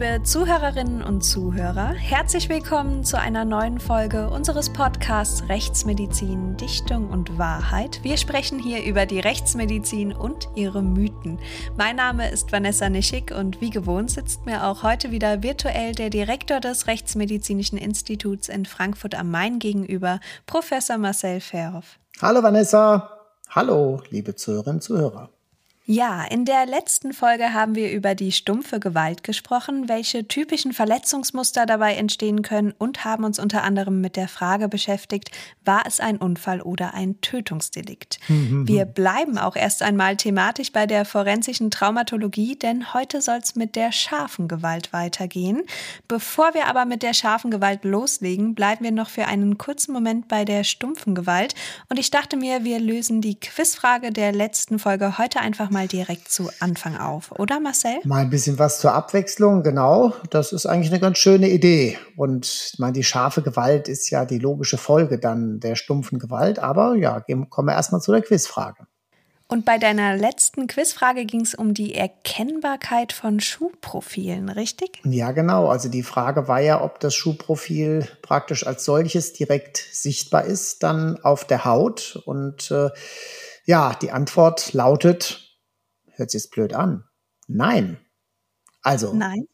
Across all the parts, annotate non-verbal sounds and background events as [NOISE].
Liebe Zuhörerinnen und Zuhörer, herzlich willkommen zu einer neuen Folge unseres Podcasts Rechtsmedizin, Dichtung und Wahrheit. Wir sprechen hier über die Rechtsmedizin und ihre Mythen. Mein Name ist Vanessa Nischig und wie gewohnt sitzt mir auch heute wieder virtuell der Direktor des Rechtsmedizinischen Instituts in Frankfurt am Main gegenüber, Professor Marcel Verhoff. Hallo Vanessa, hallo liebe Zuhörerinnen und Zuhörer. Ja, in der letzten Folge haben wir über die stumpfe Gewalt gesprochen, welche typischen Verletzungsmuster dabei entstehen können und haben uns unter anderem mit der Frage beschäftigt, war es ein Unfall oder ein Tötungsdelikt? Mhm. Wir bleiben auch erst einmal thematisch bei der forensischen Traumatologie, denn heute soll es mit der scharfen Gewalt weitergehen. Bevor wir aber mit der scharfen Gewalt loslegen, bleiben wir noch für einen kurzen Moment bei der stumpfen Gewalt und ich dachte mir, wir lösen die Quizfrage der letzten Folge heute einfach mal mal direkt zu Anfang auf, oder Marcel? Mal ein bisschen was zur Abwechslung, genau. Das ist eigentlich eine ganz schöne Idee. Und ich meine, die scharfe Gewalt ist ja die logische Folge dann der stumpfen Gewalt. Aber ja, kommen wir erstmal zu der Quizfrage. Und bei deiner letzten Quizfrage ging es um die Erkennbarkeit von Schuhprofilen, richtig? Ja, genau. Also die Frage war ja, ob das Schuhprofil praktisch als solches direkt sichtbar ist, dann auf der Haut. Und äh, ja, die Antwort lautet Hört sich jetzt blöd an. Nein. Also. Nein.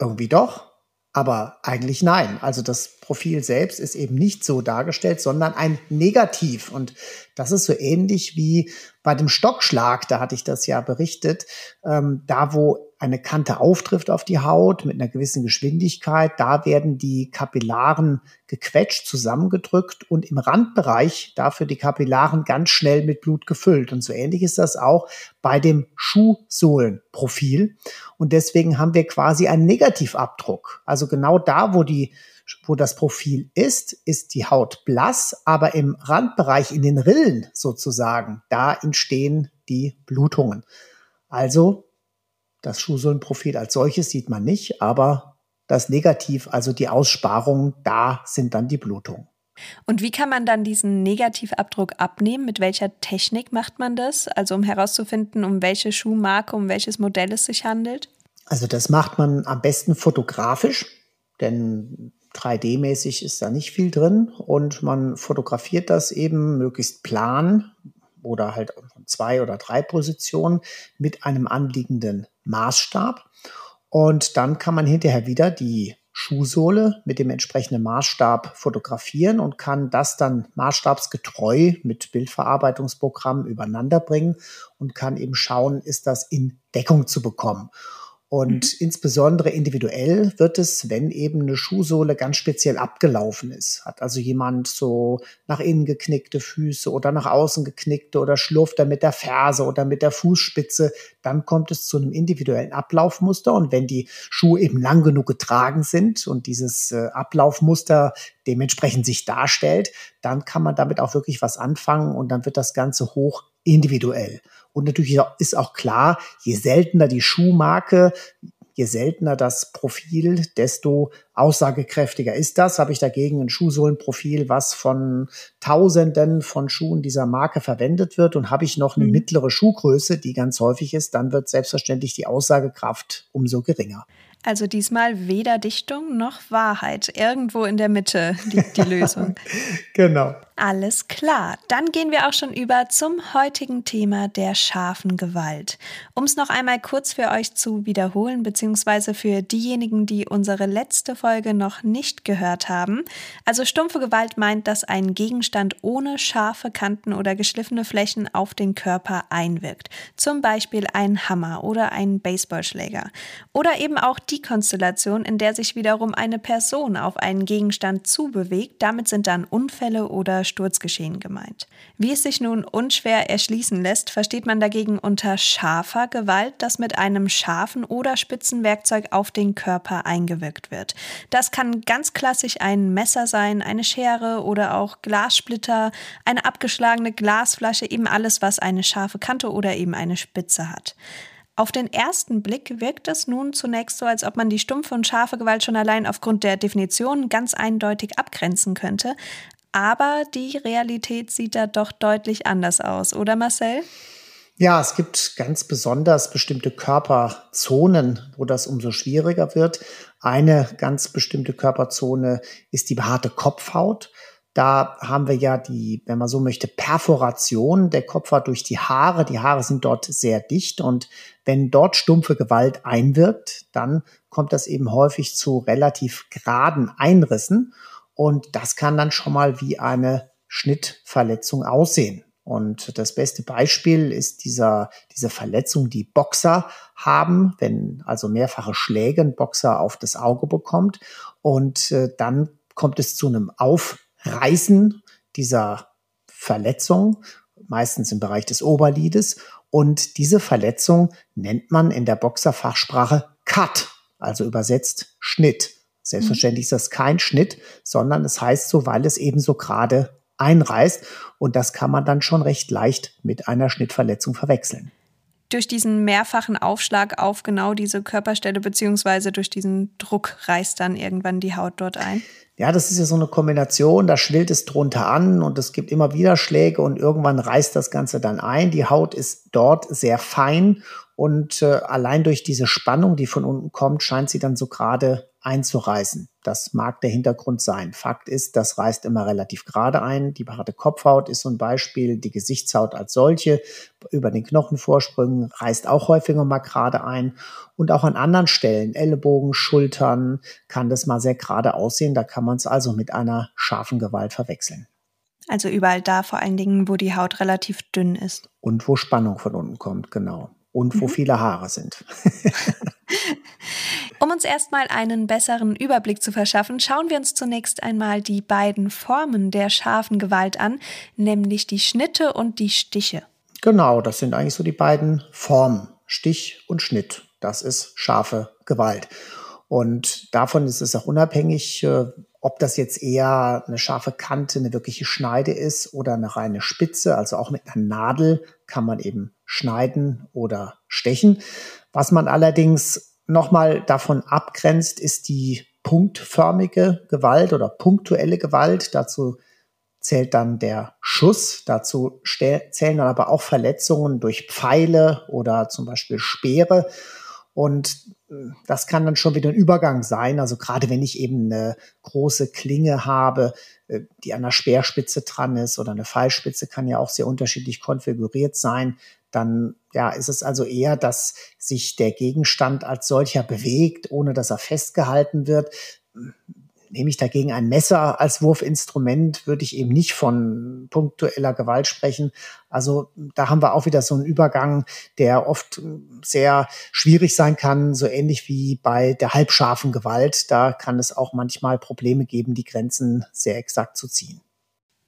Irgendwie doch, aber eigentlich nein. Also das Profil selbst ist eben nicht so dargestellt, sondern ein Negativ. Und das ist so ähnlich wie bei dem Stockschlag, da hatte ich das ja berichtet, ähm, da wo eine Kante auftrifft auf die Haut mit einer gewissen Geschwindigkeit, da werden die Kapillaren gequetscht, zusammengedrückt und im Randbereich dafür die Kapillaren ganz schnell mit Blut gefüllt. Und so ähnlich ist das auch bei dem Schuhsohlenprofil. Und deswegen haben wir quasi einen Negativabdruck. Also genau da, wo die wo das Profil ist, ist die Haut blass, aber im Randbereich in den Rillen sozusagen, da entstehen die Blutungen. Also das Schuhsohlenprofil als solches sieht man nicht, aber das Negativ, also die Aussparungen, da sind dann die Blutungen. Und wie kann man dann diesen Negativabdruck abnehmen? Mit welcher Technik macht man das? Also um herauszufinden, um welche Schuhmarke, um welches Modell es sich handelt? Also das macht man am besten fotografisch, denn 3D-mäßig ist da nicht viel drin und man fotografiert das eben möglichst plan oder halt zwei oder drei Positionen mit einem anliegenden Maßstab. Und dann kann man hinterher wieder die Schuhsohle mit dem entsprechenden Maßstab fotografieren und kann das dann maßstabsgetreu mit Bildverarbeitungsprogrammen übereinander bringen und kann eben schauen, ist das in Deckung zu bekommen. Und mhm. insbesondere individuell wird es, wenn eben eine Schuhsohle ganz speziell abgelaufen ist. Hat also jemand so nach innen geknickte Füße oder nach außen geknickte oder schlurft er mit der Ferse oder mit der Fußspitze, dann kommt es zu einem individuellen Ablaufmuster. Und wenn die Schuhe eben lang genug getragen sind und dieses äh, Ablaufmuster dementsprechend sich darstellt, dann kann man damit auch wirklich was anfangen und dann wird das Ganze hoch individuell. Und natürlich ist auch klar, je seltener die Schuhmarke, je seltener das Profil, desto aussagekräftiger ist das. Habe ich dagegen ein Schuhsohlenprofil, was von Tausenden von Schuhen dieser Marke verwendet wird und habe ich noch eine mhm. mittlere Schuhgröße, die ganz häufig ist, dann wird selbstverständlich die Aussagekraft umso geringer. Also diesmal weder Dichtung noch Wahrheit. Irgendwo in der Mitte liegt die [LAUGHS] Lösung. genau. Alles klar. Dann gehen wir auch schon über zum heutigen Thema der scharfen Gewalt. Um es noch einmal kurz für euch zu wiederholen, beziehungsweise für diejenigen, die unsere letzte Folge noch nicht gehört haben. Also stumpfe Gewalt meint, dass ein Gegenstand ohne scharfe Kanten oder geschliffene Flächen auf den Körper einwirkt. Zum Beispiel ein Hammer oder ein Baseballschläger. Oder eben auch die Konstellation, in der sich wiederum eine Person auf einen Gegenstand zubewegt. Damit sind dann Unfälle oder Sturzgeschehen gemeint. Wie es sich nun unschwer erschließen lässt, versteht man dagegen unter scharfer Gewalt, dass mit einem scharfen oder spitzen Werkzeug auf den Körper eingewirkt wird. Das kann ganz klassisch ein Messer sein, eine Schere oder auch Glassplitter, eine abgeschlagene Glasflasche, eben alles, was eine scharfe Kante oder eben eine Spitze hat. Auf den ersten Blick wirkt es nun zunächst so, als ob man die stumpfe und scharfe Gewalt schon allein aufgrund der Definition ganz eindeutig abgrenzen könnte. Aber die Realität sieht da doch deutlich anders aus, oder Marcel? Ja, es gibt ganz besonders bestimmte Körperzonen, wo das umso schwieriger wird. Eine ganz bestimmte Körperzone ist die behaarte Kopfhaut. Da haben wir ja die, wenn man so möchte, Perforation der Kopfhaut durch die Haare. Die Haare sind dort sehr dicht und wenn dort stumpfe Gewalt einwirkt, dann kommt das eben häufig zu relativ geraden Einrissen und das kann dann schon mal wie eine Schnittverletzung aussehen. Und das beste Beispiel ist dieser, diese Verletzung, die Boxer haben, wenn also mehrfache Schläge ein Boxer auf das Auge bekommt. Und äh, dann kommt es zu einem Aufreißen dieser Verletzung, meistens im Bereich des Oberlides. Und diese Verletzung nennt man in der Boxerfachsprache Cut, also übersetzt Schnitt. Selbstverständlich ist das kein Schnitt, sondern es heißt so, weil es eben so gerade einreißt. Und das kann man dann schon recht leicht mit einer Schnittverletzung verwechseln. Durch diesen mehrfachen Aufschlag auf genau diese Körperstelle beziehungsweise durch diesen Druck reißt dann irgendwann die Haut dort ein? Ja, das ist ja so eine Kombination, da schwillt es drunter an und es gibt immer wieder Schläge und irgendwann reißt das Ganze dann ein. Die Haut ist dort sehr fein und äh, allein durch diese Spannung, die von unten kommt, scheint sie dann so gerade einzureißen. Das mag der Hintergrund sein. Fakt ist, das reißt immer relativ gerade ein. Die behaarte Kopfhaut ist so ein Beispiel. Die Gesichtshaut als solche über den Knochenvorsprüngen reißt auch häufiger mal gerade ein. Und auch an anderen Stellen, Ellenbogen, Schultern, kann das mal sehr gerade aussehen. Da kann man es also mit einer scharfen Gewalt verwechseln. Also überall da vor allen Dingen, wo die Haut relativ dünn ist. Und wo Spannung von unten kommt, genau. Und wo mhm. viele Haare sind. [LAUGHS] [LAUGHS] Um uns erstmal einen besseren Überblick zu verschaffen, schauen wir uns zunächst einmal die beiden Formen der scharfen Gewalt an, nämlich die Schnitte und die Stiche. Genau, das sind eigentlich so die beiden Formen, Stich und Schnitt. Das ist scharfe Gewalt. Und davon ist es auch unabhängig, äh, ob das jetzt eher eine scharfe Kante, eine wirkliche Schneide ist oder eine reine Spitze. Also auch mit einer Nadel kann man eben schneiden oder stechen. Was man allerdings nochmal davon abgrenzt, ist die punktförmige Gewalt oder punktuelle Gewalt. Dazu zählt dann der Schuss. Dazu zählen dann aber auch Verletzungen durch Pfeile oder zum Beispiel Speere. Und äh, das kann dann schon wieder ein Übergang sein. Also gerade wenn ich eben eine große Klinge habe, äh, die an der Speerspitze dran ist oder eine Pfeilspitze kann ja auch sehr unterschiedlich konfiguriert sein, dann ja, ist es also eher, dass sich der Gegenstand als solcher bewegt, ohne dass er festgehalten wird. Nehme ich dagegen ein Messer als Wurfinstrument, würde ich eben nicht von punktueller Gewalt sprechen. Also da haben wir auch wieder so einen Übergang, der oft sehr schwierig sein kann, so ähnlich wie bei der halbscharfen Gewalt. Da kann es auch manchmal Probleme geben, die Grenzen sehr exakt zu ziehen.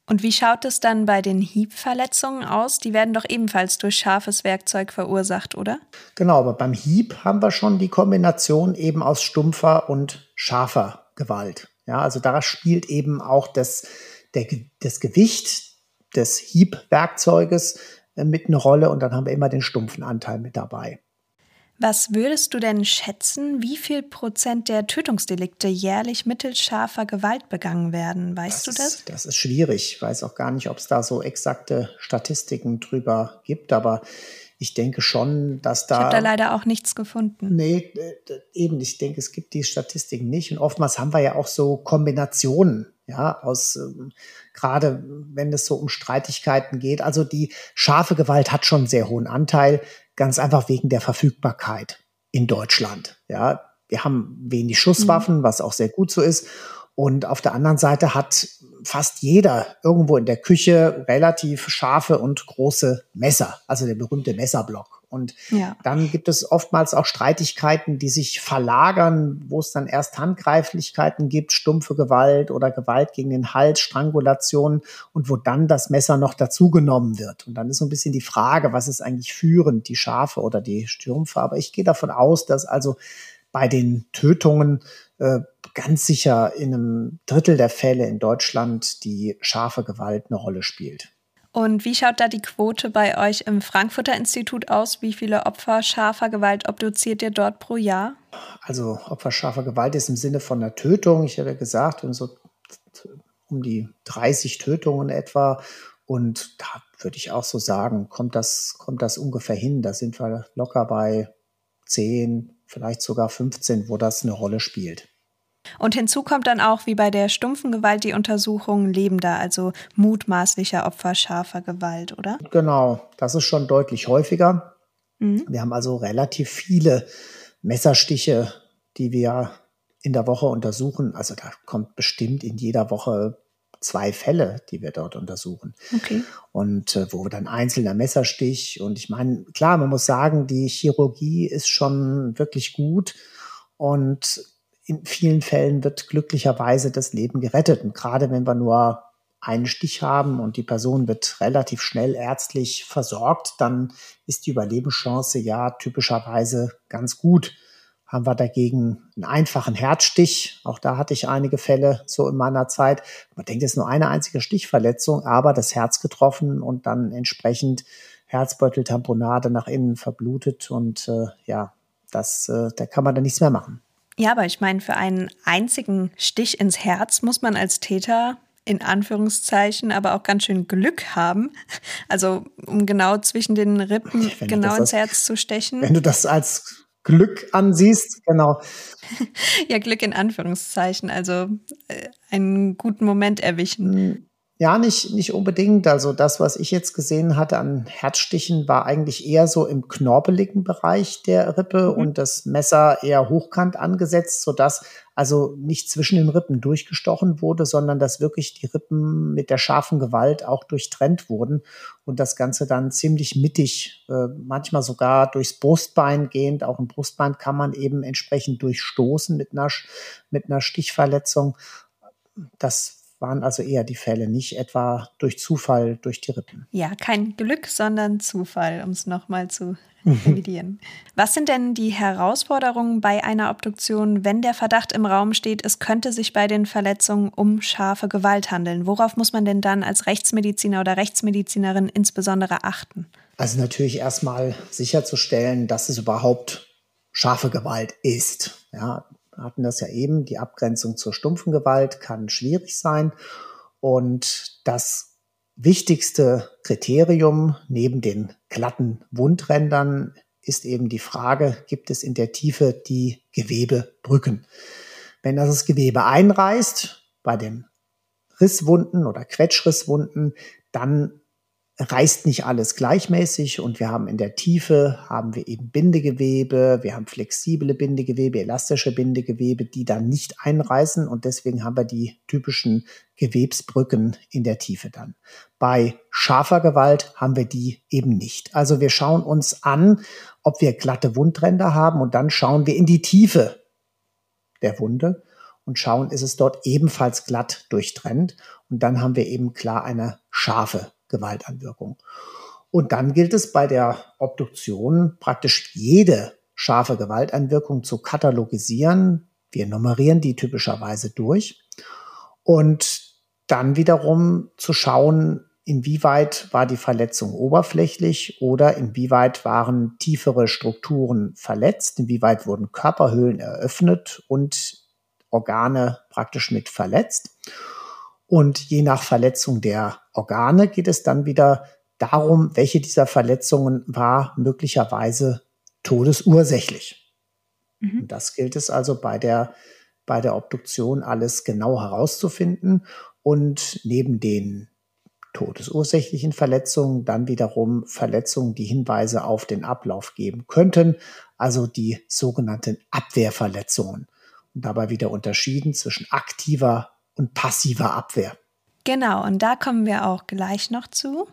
Und wie schaut es dann bei den Hiebverletzungen aus? Die werden doch ebenfalls durch scharfes Werkzeug verursacht, oder? Genau, aber beim Hieb haben wir schon die Kombination eben aus stumpfer und scharfer Gewalt. Ja, also da spielt eben auch das, der, das Gewicht des Hiebwerkzeuges äh, mit eine Rolle und dann haben wir immer den stumpfen Anteil mit dabei. Was würdest du denn schätzen, wie viel Prozent der Tötungsdelikte jährlich mittels scharfer Gewalt begangen werden? Weißt das du das? Ist, das ist schwierig. Ich weiß auch gar nicht, ob es da so exakte Statistiken drüber gibt, aber ich denke schon, dass da. Ich habe da leider auch nichts gefunden. Nee, äh, eben, ich denke, es gibt die Statistiken nicht. Und oftmals haben wir ja auch so Kombinationen, ja, aus, ähm, gerade wenn es so um Streitigkeiten geht. Also die scharfe Gewalt hat schon einen sehr hohen Anteil. Ganz einfach wegen der Verfügbarkeit in Deutschland. Ja, wir haben wenig Schusswaffen, mhm. was auch sehr gut so ist. Und auf der anderen Seite hat fast jeder irgendwo in der Küche relativ scharfe und große Messer, also der berühmte Messerblock. Und ja. dann gibt es oftmals auch Streitigkeiten, die sich verlagern, wo es dann erst Handgreiflichkeiten gibt, stumpfe Gewalt oder Gewalt gegen den Hals, Strangulation und wo dann das Messer noch dazugenommen wird. Und dann ist so ein bisschen die Frage, was ist eigentlich führend, die Schafe oder die Stürmfe. Aber ich gehe davon aus, dass also bei den Tötungen äh, ganz sicher in einem Drittel der Fälle in Deutschland die scharfe Gewalt eine Rolle spielt. Und wie schaut da die Quote bei euch im Frankfurter Institut aus? Wie viele Opfer scharfer Gewalt obduziert ihr dort pro Jahr? Also Opfer scharfer Gewalt ist im Sinne von einer Tötung. Ich habe ja gesagt, so um die 30 Tötungen etwa. Und da würde ich auch so sagen, kommt das, kommt das ungefähr hin. Da sind wir locker bei 10, vielleicht sogar 15, wo das eine Rolle spielt. Und hinzu kommt dann auch, wie bei der stumpfen Gewalt, die Untersuchung lebender, also mutmaßlicher Opfer scharfer Gewalt, oder? Genau, das ist schon deutlich häufiger. Mhm. Wir haben also relativ viele Messerstiche, die wir in der Woche untersuchen. Also da kommt bestimmt in jeder Woche zwei Fälle, die wir dort untersuchen. Okay. Und äh, wo dann einzelner Messerstich und ich meine, klar, man muss sagen, die Chirurgie ist schon wirklich gut und in vielen Fällen wird glücklicherweise das Leben gerettet. Und gerade wenn wir nur einen Stich haben und die Person wird relativ schnell ärztlich versorgt, dann ist die Überlebenschance ja typischerweise ganz gut. Haben wir dagegen einen einfachen Herzstich, auch da hatte ich einige Fälle so in meiner Zeit. Man denkt, es ist nur eine einzige Stichverletzung, aber das Herz getroffen und dann entsprechend Herzbeuteltamponade nach innen verblutet und äh, ja, das, äh, da kann man dann nichts mehr machen. Ja, aber ich meine, für einen einzigen Stich ins Herz muss man als Täter in Anführungszeichen aber auch ganz schön Glück haben. Also um genau zwischen den Rippen wenn genau ins Herz zu stechen. Wenn du das als Glück ansiehst, genau. [LAUGHS] ja, Glück in Anführungszeichen, also äh, einen guten Moment erwischen. Ja, nicht, nicht unbedingt. Also das, was ich jetzt gesehen hatte an Herzstichen, war eigentlich eher so im knorpeligen Bereich der Rippe mhm. und das Messer eher hochkant angesetzt, sodass also nicht zwischen den Rippen durchgestochen wurde, sondern dass wirklich die Rippen mit der scharfen Gewalt auch durchtrennt wurden und das Ganze dann ziemlich mittig, äh, manchmal sogar durchs Brustbein gehend. Auch im Brustbein kann man eben entsprechend durchstoßen mit einer, mit einer Stichverletzung. Das waren also eher die Fälle, nicht etwa durch Zufall durch die Rippen. Ja, kein Glück, sondern Zufall, um es nochmal zu revidieren. Was sind denn die Herausforderungen bei einer Obduktion, wenn der Verdacht im Raum steht, es könnte sich bei den Verletzungen um scharfe Gewalt handeln? Worauf muss man denn dann als Rechtsmediziner oder Rechtsmedizinerin insbesondere achten? Also natürlich erstmal sicherzustellen, dass es überhaupt scharfe Gewalt ist. Ja, hatten das ja eben, die Abgrenzung zur stumpfen Gewalt kann schwierig sein. Und das wichtigste Kriterium neben den glatten Wundrändern ist eben die Frage, gibt es in der Tiefe die Gewebebrücken? Wenn das Gewebe einreißt, bei den Risswunden oder Quetschrisswunden, dann reißt nicht alles gleichmäßig und wir haben in der Tiefe haben wir eben Bindegewebe, wir haben flexible Bindegewebe, elastische Bindegewebe, die dann nicht einreißen und deswegen haben wir die typischen Gewebsbrücken in der Tiefe dann. Bei scharfer Gewalt haben wir die eben nicht. Also wir schauen uns an, ob wir glatte Wundränder haben und dann schauen wir in die Tiefe der Wunde und schauen, ist es dort ebenfalls glatt durchtrennt und dann haben wir eben klar eine scharfe Gewaltanwirkung. Und dann gilt es bei der Obduktion praktisch jede scharfe Gewalteinwirkung zu katalogisieren. Wir nummerieren die typischerweise durch und dann wiederum zu schauen, inwieweit war die Verletzung oberflächlich oder inwieweit waren tiefere Strukturen verletzt, inwieweit wurden Körperhöhlen eröffnet und Organe praktisch mit verletzt. Und je nach Verletzung der Organe geht es dann wieder darum, welche dieser Verletzungen war möglicherweise todesursächlich. Mhm. Und das gilt es also bei der, bei der Obduktion alles genau herauszufinden und neben den todesursächlichen Verletzungen dann wiederum Verletzungen, die Hinweise auf den Ablauf geben könnten, also die sogenannten Abwehrverletzungen. Und dabei wieder unterschieden zwischen aktiver und passiver Abwehr. Genau, und da kommen wir auch gleich noch zu.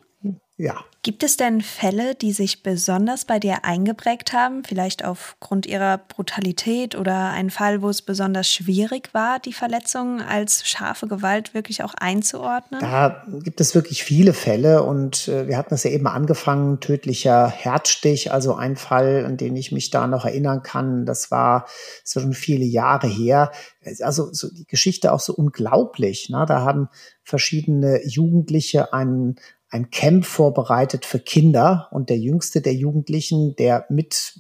Ja. Gibt es denn Fälle, die sich besonders bei dir eingeprägt haben, vielleicht aufgrund ihrer Brutalität oder ein Fall, wo es besonders schwierig war, die Verletzungen als scharfe Gewalt wirklich auch einzuordnen? Da gibt es wirklich viele Fälle und äh, wir hatten es ja eben angefangen, tödlicher Herzstich, also ein Fall, an den ich mich da noch erinnern kann, das war schon viele Jahre her. Also so die Geschichte auch so unglaublich. Ne? Da haben verschiedene Jugendliche einen ein Camp vorbereitet für Kinder und der jüngste der Jugendlichen, der mit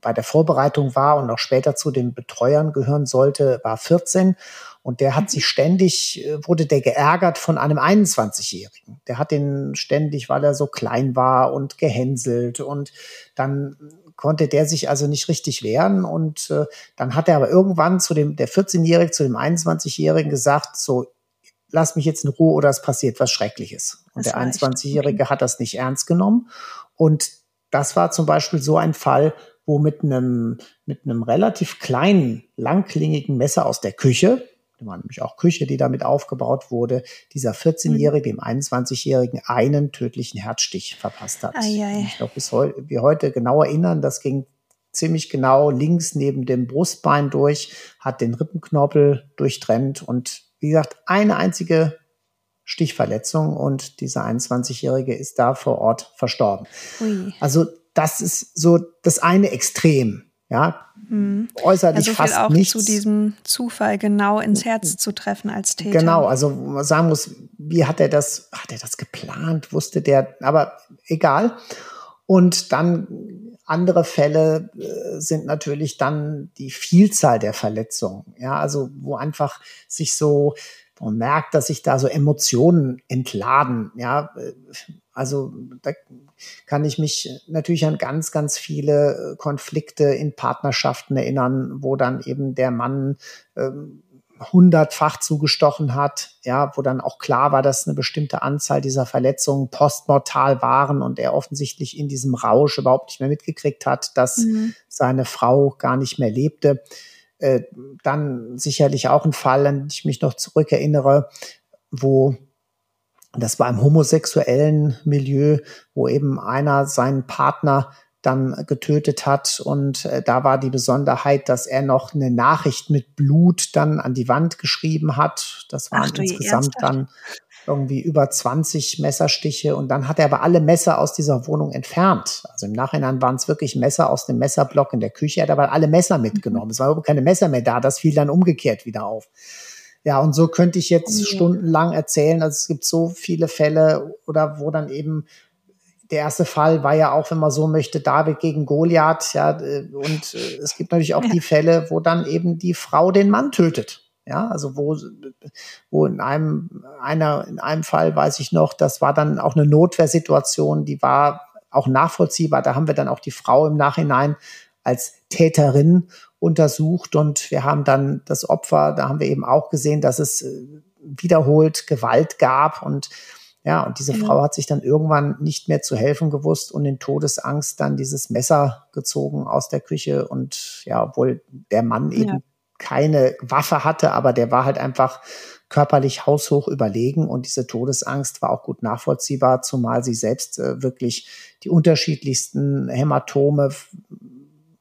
bei der Vorbereitung war und auch später zu den Betreuern gehören sollte, war 14. Und der hat mhm. sich ständig, äh, wurde der geärgert von einem 21-Jährigen. Der hat den ständig, weil er so klein war und gehänselt. Und dann konnte der sich also nicht richtig wehren. Und äh, dann hat er aber irgendwann zu dem, der 14-Jährige, zu dem 21-Jährigen gesagt, so, lass mich jetzt in Ruhe oder es passiert was Schreckliches. Und das der 21-Jährige hat das nicht ernst genommen. Und das war zum Beispiel so ein Fall, wo mit einem, mit einem relativ kleinen, langklingigen Messer aus der Küche, da war nämlich auch Küche, die damit aufgebaut wurde, dieser 14-Jährige dem 21-Jährigen einen tödlichen Herzstich verpasst hat. Ei, Ich glaube, bis heu wir heute genau erinnern, das ging ziemlich genau links neben dem Brustbein durch, hat den Rippenknorpel durchtrennt und wie gesagt, eine einzige Stichverletzung und dieser 21-Jährige ist da vor Ort verstorben. Ui. Also das ist so das eine Extrem. Ja, hm. äußerlich ja, so fast auch nichts. zu diesem Zufall genau ins Herz zu treffen als Täter. Genau, also man sagen muss, wie hat er das, hat er das geplant, wusste der, aber egal. Und dann andere Fälle äh, sind natürlich dann die Vielzahl der Verletzungen. Ja, also wo einfach sich so man merkt, dass sich da so Emotionen entladen. Ja, also da kann ich mich natürlich an ganz, ganz viele Konflikte in Partnerschaften erinnern, wo dann eben der Mann ähm, hundertfach zugestochen hat, ja, wo dann auch klar war, dass eine bestimmte Anzahl dieser Verletzungen postmortal waren und er offensichtlich in diesem Rausch überhaupt nicht mehr mitgekriegt hat, dass mhm. seine Frau gar nicht mehr lebte. Äh, dann sicherlich auch ein Fall, an den ich mich noch zurückerinnere, wo das war im homosexuellen Milieu, wo eben einer seinen Partner dann getötet hat. Und äh, da war die Besonderheit, dass er noch eine Nachricht mit Blut dann an die Wand geschrieben hat. Das waren Ach, insgesamt dann irgendwie über 20 Messerstiche und dann hat er aber alle Messer aus dieser Wohnung entfernt. Also im Nachhinein waren es wirklich Messer aus dem Messerblock in der Küche. Er hat aber alle Messer mhm. mitgenommen. Es waren überhaupt keine Messer mehr da. Das fiel dann umgekehrt wieder auf. Ja, und so könnte ich jetzt stundenlang erzählen. Also es gibt so viele Fälle oder wo dann eben der erste Fall war ja auch, wenn man so möchte, David gegen Goliath. Ja, und äh, es gibt natürlich auch die Fälle, wo dann eben die Frau den Mann tötet. Ja, also wo, wo in einem, einer, in einem Fall weiß ich noch, das war dann auch eine Notwehrsituation, die war auch nachvollziehbar. Da haben wir dann auch die Frau im Nachhinein als Täterin untersucht und wir haben dann das Opfer, da haben wir eben auch gesehen, dass es äh, wiederholt Gewalt gab und ja, und diese ja. Frau hat sich dann irgendwann nicht mehr zu helfen gewusst und in Todesangst dann dieses Messer gezogen aus der Küche und ja, obwohl der Mann eben ja keine Waffe hatte, aber der war halt einfach körperlich haushoch überlegen und diese Todesangst war auch gut nachvollziehbar, zumal sie selbst äh, wirklich die unterschiedlichsten Hämatome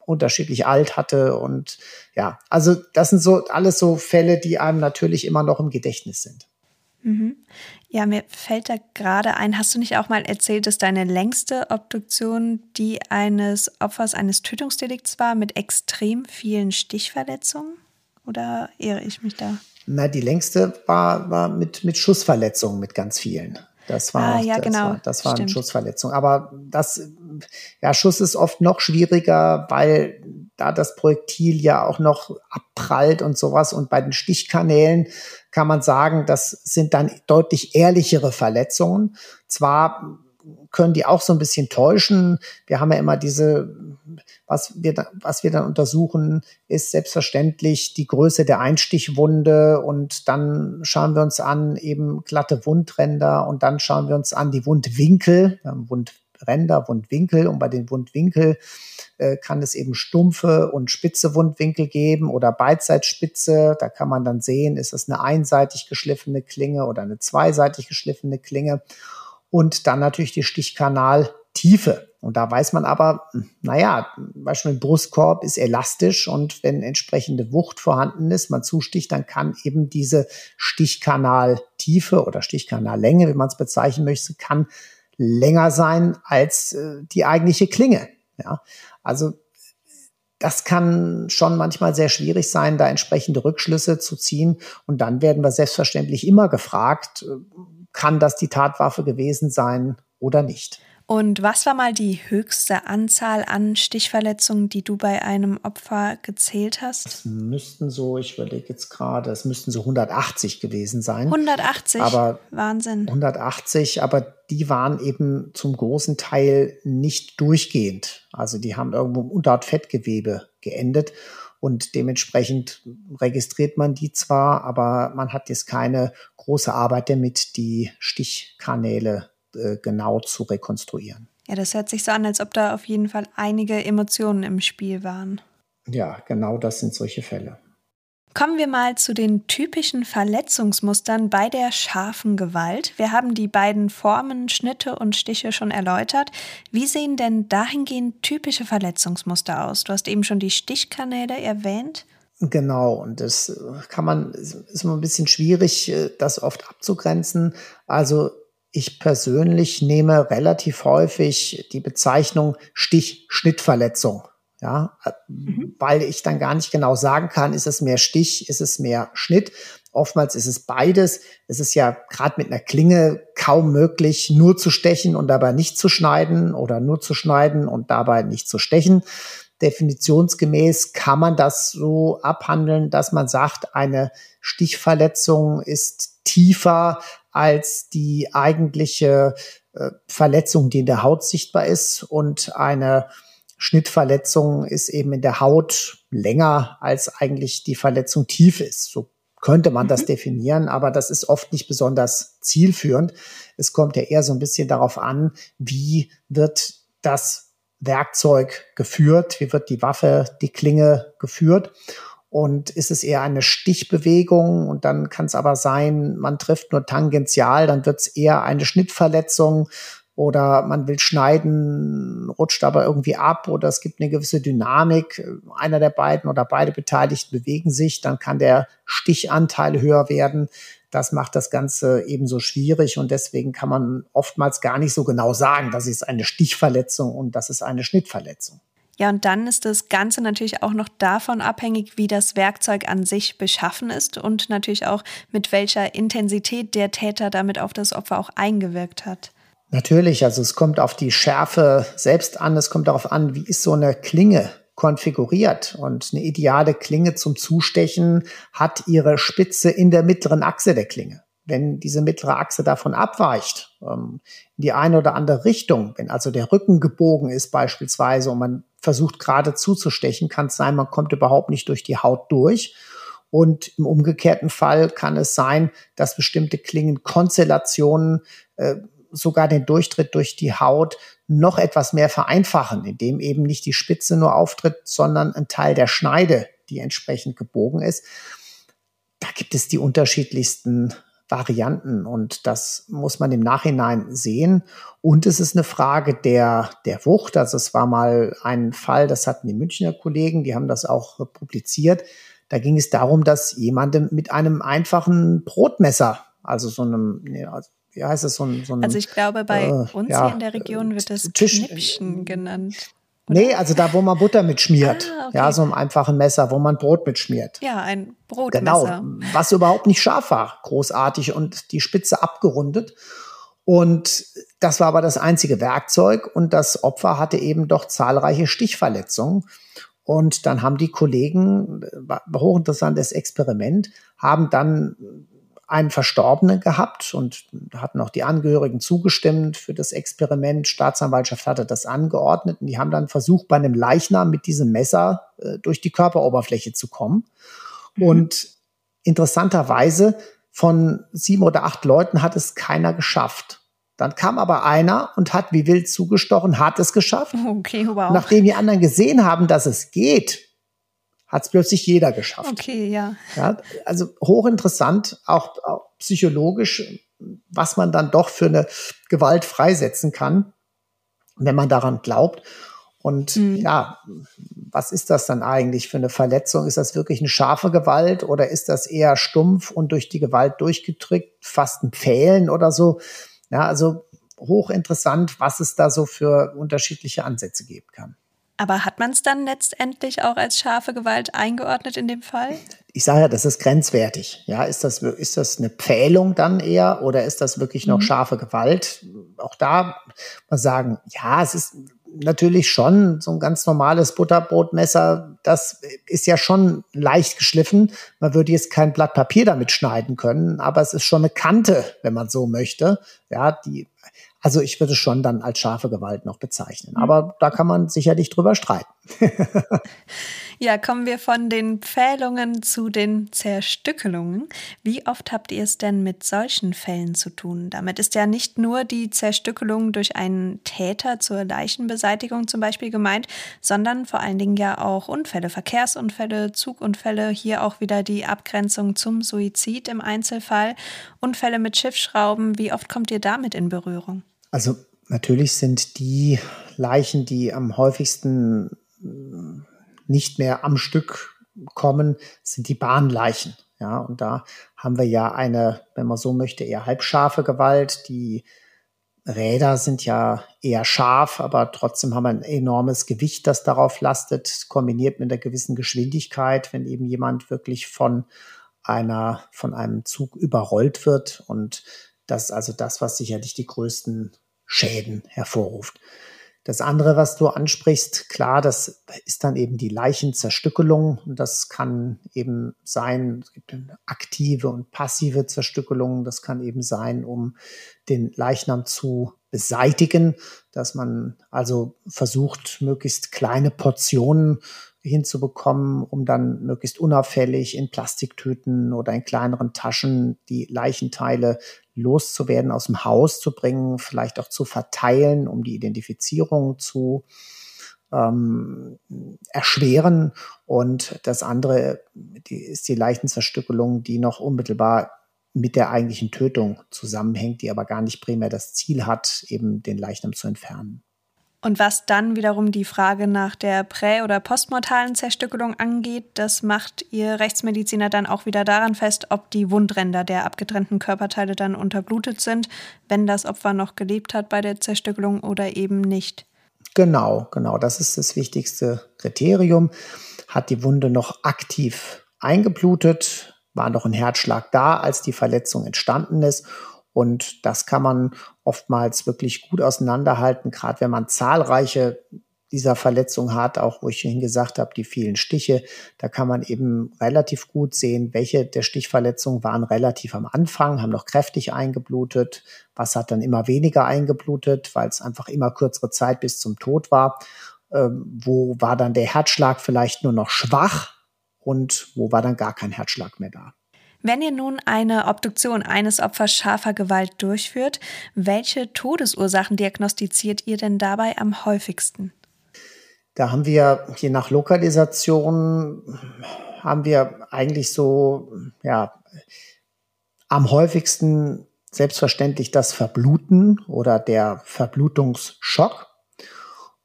unterschiedlich alt hatte und ja, also das sind so alles so Fälle, die einem natürlich immer noch im Gedächtnis sind. Mhm. Ja, mir fällt da gerade ein, hast du nicht auch mal erzählt, dass deine längste Obduktion die eines Opfers eines Tötungsdelikts war mit extrem vielen Stichverletzungen? Oder irre ich mich da? Na, die längste war, war mit, mit Schussverletzungen mit ganz vielen. Das war, ah, ja, das genau. war, das war eine Schussverletzung. Aber das, ja, Schuss ist oft noch schwieriger, weil da das Projektil ja auch noch abprallt und sowas. Und bei den Stichkanälen kann man sagen, das sind dann deutlich ehrlichere Verletzungen. Zwar können die auch so ein bisschen täuschen. Wir haben ja immer diese, was wir, da, was wir dann untersuchen, ist selbstverständlich die Größe der Einstichwunde und dann schauen wir uns an eben glatte Wundränder und dann schauen wir uns an die Wundwinkel, Wundränder, Wundwinkel und bei den Wundwinkel äh, kann es eben stumpfe und spitze Wundwinkel geben oder Beidseitspitze. Da kann man dann sehen, ist das eine einseitig geschliffene Klinge oder eine zweiseitig geschliffene Klinge und dann natürlich die Stichkanaltiefe. Und da weiß man aber, naja, Beispiel ein Brustkorb ist elastisch und wenn entsprechende Wucht vorhanden ist, man zusticht, dann kann eben diese Stichkanaltiefe oder Stichkanallänge, wie man es bezeichnen möchte, kann länger sein als äh, die eigentliche Klinge. Ja, also das kann schon manchmal sehr schwierig sein, da entsprechende Rückschlüsse zu ziehen. Und dann werden wir selbstverständlich immer gefragt, äh, kann das die Tatwaffe gewesen sein oder nicht. Und was war mal die höchste Anzahl an Stichverletzungen, die du bei einem Opfer gezählt hast? Es müssten so, ich überlege jetzt gerade, es müssten so 180 gewesen sein. 180? Aber Wahnsinn. 180, aber die waren eben zum großen Teil nicht durchgehend. Also die haben irgendwo im Unterhautfettgewebe geendet. Und dementsprechend registriert man die zwar, aber man hat jetzt keine große Arbeit damit, die Stichkanäle äh, genau zu rekonstruieren. Ja, das hört sich so an, als ob da auf jeden Fall einige Emotionen im Spiel waren. Ja, genau das sind solche Fälle. Kommen wir mal zu den typischen Verletzungsmustern bei der scharfen Gewalt. Wir haben die beiden Formen, Schnitte und Stiche schon erläutert. Wie sehen denn dahingehend typische Verletzungsmuster aus? Du hast eben schon die Stichkanäle erwähnt. Genau, und das kann man, ist immer ein bisschen schwierig, das oft abzugrenzen. Also ich persönlich nehme relativ häufig die Bezeichnung Stich-Schnittverletzung. Ja, mhm. weil ich dann gar nicht genau sagen kann, ist es mehr Stich, ist es mehr Schnitt. Oftmals ist es beides. Es ist ja gerade mit einer Klinge kaum möglich, nur zu stechen und dabei nicht zu schneiden oder nur zu schneiden und dabei nicht zu stechen. Definitionsgemäß kann man das so abhandeln, dass man sagt, eine Stichverletzung ist tiefer als die eigentliche äh, Verletzung, die in der Haut sichtbar ist. Und eine Schnittverletzung ist eben in der Haut länger, als eigentlich die Verletzung tief ist. So könnte man das mhm. definieren, aber das ist oft nicht besonders zielführend. Es kommt ja eher so ein bisschen darauf an, wie wird das Werkzeug geführt, wie wird die Waffe, die Klinge geführt. Und ist es eher eine Stichbewegung und dann kann es aber sein, man trifft nur tangential, dann wird es eher eine Schnittverletzung oder man will schneiden, rutscht aber irgendwie ab oder es gibt eine gewisse Dynamik. Einer der beiden oder beide Beteiligten bewegen sich, dann kann der Stichanteil höher werden. Das macht das Ganze ebenso schwierig und deswegen kann man oftmals gar nicht so genau sagen, das ist eine Stichverletzung und das ist eine Schnittverletzung. Ja, und dann ist das Ganze natürlich auch noch davon abhängig, wie das Werkzeug an sich beschaffen ist und natürlich auch mit welcher Intensität der Täter damit auf das Opfer auch eingewirkt hat. Natürlich, also es kommt auf die Schärfe selbst an, es kommt darauf an, wie ist so eine Klinge konfiguriert. Und eine ideale Klinge zum Zustechen hat ihre Spitze in der mittleren Achse der Klinge wenn diese mittlere Achse davon abweicht, ähm, in die eine oder andere Richtung, wenn also der Rücken gebogen ist beispielsweise und man versucht gerade zuzustechen, kann es sein, man kommt überhaupt nicht durch die Haut durch. Und im umgekehrten Fall kann es sein, dass bestimmte Klingenkonstellationen äh, sogar den Durchtritt durch die Haut noch etwas mehr vereinfachen, indem eben nicht die Spitze nur auftritt, sondern ein Teil der Schneide, die entsprechend gebogen ist. Da gibt es die unterschiedlichsten Varianten und das muss man im Nachhinein sehen. Und es ist eine Frage der, der Wucht. Also es war mal ein Fall, das hatten die Münchner Kollegen, die haben das auch publiziert. Da ging es darum, dass jemandem mit einem einfachen Brotmesser, also so einem, also wie heißt es, so ein, so ein Also ich glaube, bei äh, uns ja, hier in der Region wird das Tisch, Knippchen genannt. Nee, also da, wo man Butter mitschmiert. Ah, okay. Ja, so einem einfachen Messer, wo man Brot mitschmiert. Ja, ein Brotmesser. Genau, was überhaupt nicht scharf war, großartig und die Spitze abgerundet. Und das war aber das einzige Werkzeug und das Opfer hatte eben doch zahlreiche Stichverletzungen. Und dann haben die Kollegen, hochinteressantes Experiment, haben dann einen Verstorbenen gehabt und hatten auch die Angehörigen zugestimmt für das Experiment. Staatsanwaltschaft hatte das angeordnet und die haben dann versucht, bei einem Leichnam mit diesem Messer äh, durch die Körperoberfläche zu kommen. Mhm. Und interessanterweise von sieben oder acht Leuten hat es keiner geschafft. Dann kam aber einer und hat wie wild zugestochen, hat es geschafft. Okay, wow. Nachdem die anderen gesehen haben, dass es geht, hat es plötzlich jeder geschafft. Okay, ja. ja also hochinteressant, auch, auch psychologisch, was man dann doch für eine Gewalt freisetzen kann, wenn man daran glaubt. Und mhm. ja, was ist das dann eigentlich für eine Verletzung? Ist das wirklich eine scharfe Gewalt oder ist das eher stumpf und durch die Gewalt durchgedrückt, fast ein Pfählen oder so? Ja, also hochinteressant, was es da so für unterschiedliche Ansätze geben kann. Aber hat man es dann letztendlich auch als scharfe Gewalt eingeordnet in dem Fall? Ich sage ja, das ist grenzwertig. Ja, ist das, ist das eine Pfählung dann eher oder ist das wirklich noch mhm. scharfe Gewalt? Auch da mal sagen, ja, es ist natürlich schon so ein ganz normales Butterbrotmesser. Das ist ja schon leicht geschliffen. Man würde jetzt kein Blatt Papier damit schneiden können, aber es ist schon eine Kante, wenn man so möchte. Ja, die also ich würde es schon dann als scharfe Gewalt noch bezeichnen. Mhm. Aber da kann man sicherlich drüber streiten. [LAUGHS] ja, kommen wir von den Pfählungen zu den Zerstückelungen. Wie oft habt ihr es denn mit solchen Fällen zu tun? Damit ist ja nicht nur die Zerstückelung durch einen Täter zur Leichenbeseitigung zum Beispiel gemeint, sondern vor allen Dingen ja auch Unfälle, Verkehrsunfälle, Zugunfälle, hier auch wieder die Abgrenzung zum Suizid im Einzelfall, Unfälle mit Schiffsschrauben. Wie oft kommt ihr damit in Berührung? Also natürlich sind die Leichen, die am häufigsten äh, nicht mehr am Stück kommen, sind die Bahnleichen. Ja, und da haben wir ja eine, wenn man so möchte, eher halbscharfe Gewalt. Die Räder sind ja eher scharf, aber trotzdem haben wir ein enormes Gewicht, das darauf lastet, kombiniert mit einer gewissen Geschwindigkeit, wenn eben jemand wirklich von einer, von einem Zug überrollt wird. Und das ist also das, was sicherlich die größten Schäden hervorruft. Das andere, was du ansprichst, klar, das ist dann eben die Leichenzerstückelung. Und das kann eben sein, es gibt aktive und passive Zerstückelung. Das kann eben sein, um den Leichnam zu beseitigen, dass man also versucht, möglichst kleine Portionen hinzubekommen, um dann möglichst unauffällig in Plastiktüten oder in kleineren Taschen die Leichenteile loszuwerden, aus dem Haus zu bringen, vielleicht auch zu verteilen, um die Identifizierung zu ähm, erschweren. Und das andere die, ist die Leichenzerstückelung, die noch unmittelbar mit der eigentlichen Tötung zusammenhängt, die aber gar nicht primär das Ziel hat, eben den Leichnam zu entfernen. Und was dann wiederum die Frage nach der prä- oder postmortalen Zerstückelung angeht, das macht ihr Rechtsmediziner dann auch wieder daran fest, ob die Wundränder der abgetrennten Körperteile dann unterblutet sind, wenn das Opfer noch gelebt hat bei der Zerstückelung oder eben nicht. Genau, genau, das ist das wichtigste Kriterium. Hat die Wunde noch aktiv eingeblutet? War noch ein Herzschlag da, als die Verletzung entstanden ist? Und das kann man oftmals wirklich gut auseinanderhalten, gerade wenn man zahlreiche dieser Verletzungen hat, auch wo ich Ihnen gesagt habe, die vielen Stiche, da kann man eben relativ gut sehen, welche der Stichverletzungen waren relativ am Anfang, haben noch kräftig eingeblutet, was hat dann immer weniger eingeblutet, weil es einfach immer kürzere Zeit bis zum Tod war, ähm, wo war dann der Herzschlag vielleicht nur noch schwach? Und wo war dann gar kein Herzschlag mehr da. Wenn ihr nun eine Obduktion eines Opfers scharfer Gewalt durchführt, welche Todesursachen diagnostiziert ihr denn dabei am häufigsten? Da haben wir je nach Lokalisation haben wir eigentlich so ja am häufigsten selbstverständlich das Verbluten oder der Verblutungsschock.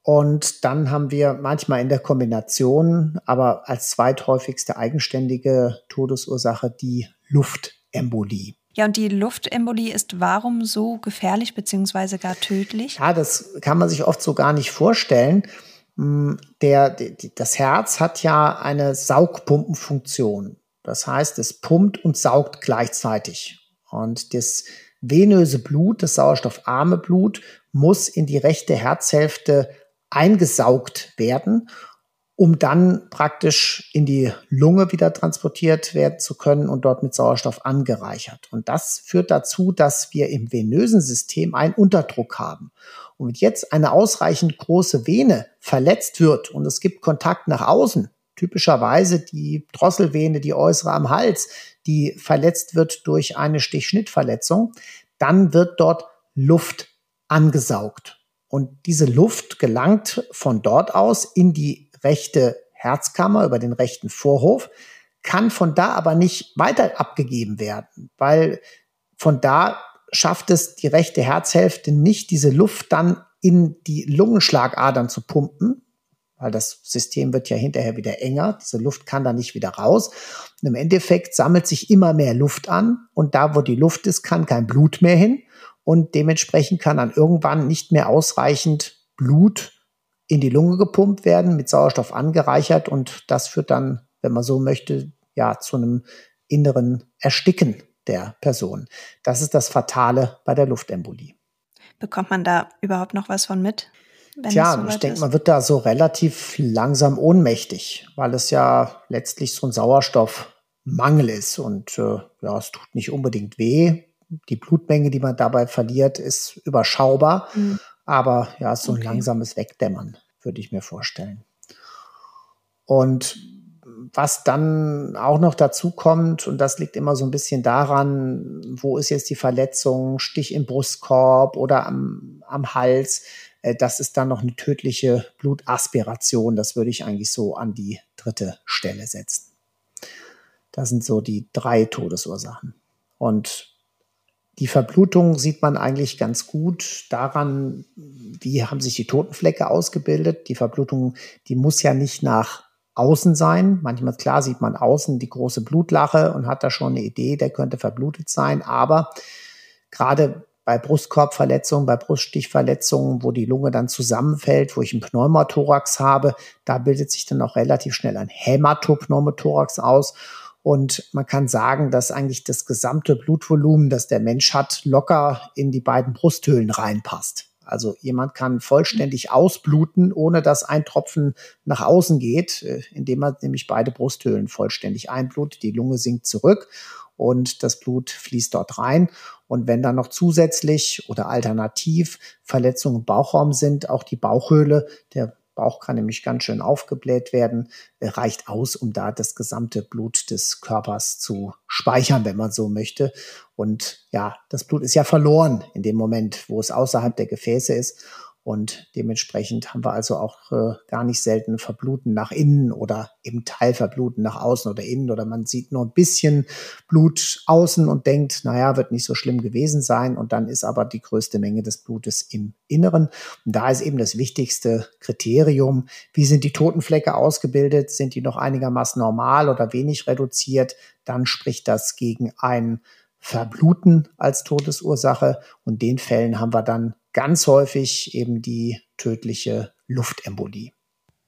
Und dann haben wir manchmal in der Kombination, aber als zweithäufigste eigenständige Todesursache die Luftembolie. Ja, und die Luftembolie ist warum so gefährlich bzw. gar tödlich? Ja, das kann man sich oft so gar nicht vorstellen. Hm, der, das Herz hat ja eine Saugpumpenfunktion. Das heißt, es pumpt und saugt gleichzeitig. Und das venöse Blut, das sauerstoffarme Blut, muss in die rechte Herzhälfte eingesaugt werden, um dann praktisch in die Lunge wieder transportiert werden zu können und dort mit Sauerstoff angereichert. Und das führt dazu, dass wir im venösen System einen Unterdruck haben. Und wenn jetzt eine ausreichend große Vene verletzt wird und es gibt Kontakt nach außen, typischerweise die Drosselvene, die äußere am Hals, die verletzt wird durch eine Stichschnittverletzung, dann wird dort Luft angesaugt. Und diese Luft gelangt von dort aus in die rechte Herzkammer über den rechten Vorhof, kann von da aber nicht weiter abgegeben werden, weil von da schafft es die rechte Herzhälfte nicht, diese Luft dann in die Lungenschlagadern zu pumpen, weil das System wird ja hinterher wieder enger. Diese Luft kann da nicht wieder raus. Und im Endeffekt sammelt sich immer mehr Luft an und da, wo die Luft ist, kann kein Blut mehr hin und dementsprechend kann dann irgendwann nicht mehr ausreichend Blut in die Lunge gepumpt werden, mit Sauerstoff angereichert und das führt dann, wenn man so möchte, ja, zu einem inneren Ersticken der Person. Das ist das Fatale bei der Luftembolie. Bekommt man da überhaupt noch was von mit? Tja, so ich denke, man wird da so relativ langsam ohnmächtig, weil es ja letztlich so ein Sauerstoffmangel ist und äh, ja, es tut nicht unbedingt weh. Die Blutmenge, die man dabei verliert, ist überschaubar, mhm. aber ja, so ein okay. langsames Wegdämmern, würde ich mir vorstellen. Und was dann auch noch dazu kommt, und das liegt immer so ein bisschen daran, wo ist jetzt die Verletzung, Stich im Brustkorb oder am, am Hals, äh, das ist dann noch eine tödliche Blutaspiration. Das würde ich eigentlich so an die dritte Stelle setzen. Das sind so die drei Todesursachen. Und die Verblutung sieht man eigentlich ganz gut daran, wie haben sich die Totenflecke ausgebildet. Die Verblutung, die muss ja nicht nach außen sein. Manchmal, klar, sieht man außen die große Blutlache und hat da schon eine Idee, der könnte verblutet sein. Aber gerade bei Brustkorbverletzungen, bei Bruststichverletzungen, wo die Lunge dann zusammenfällt, wo ich einen Pneumothorax habe, da bildet sich dann auch relativ schnell ein Hämatopneumothorax aus. Und man kann sagen, dass eigentlich das gesamte Blutvolumen, das der Mensch hat, locker in die beiden Brusthöhlen reinpasst. Also jemand kann vollständig ausbluten, ohne dass ein Tropfen nach außen geht, äh, indem man nämlich beide Brusthöhlen vollständig einblutet. Die Lunge sinkt zurück und das Blut fließt dort rein. Und wenn dann noch zusätzlich oder alternativ Verletzungen im Bauchraum sind, auch die Bauchhöhle, der Bauch kann nämlich ganz schön aufgebläht werden, äh, reicht aus, um da das gesamte Blut des Körpers zu speichern, wenn man so möchte. Und ja, das Blut ist ja verloren in dem Moment, wo es außerhalb der Gefäße ist. Und dementsprechend haben wir also auch äh, gar nicht selten Verbluten nach innen oder eben Teilverbluten nach außen oder innen oder man sieht nur ein bisschen Blut außen und denkt, naja, wird nicht so schlimm gewesen sein. Und dann ist aber die größte Menge des Blutes im Inneren. Und da ist eben das wichtigste Kriterium, wie sind die Totenflecke ausgebildet? Sind die noch einigermaßen normal oder wenig reduziert? Dann spricht das gegen ein Verbluten als Todesursache. Und den Fällen haben wir dann ganz häufig eben die tödliche Luftembolie.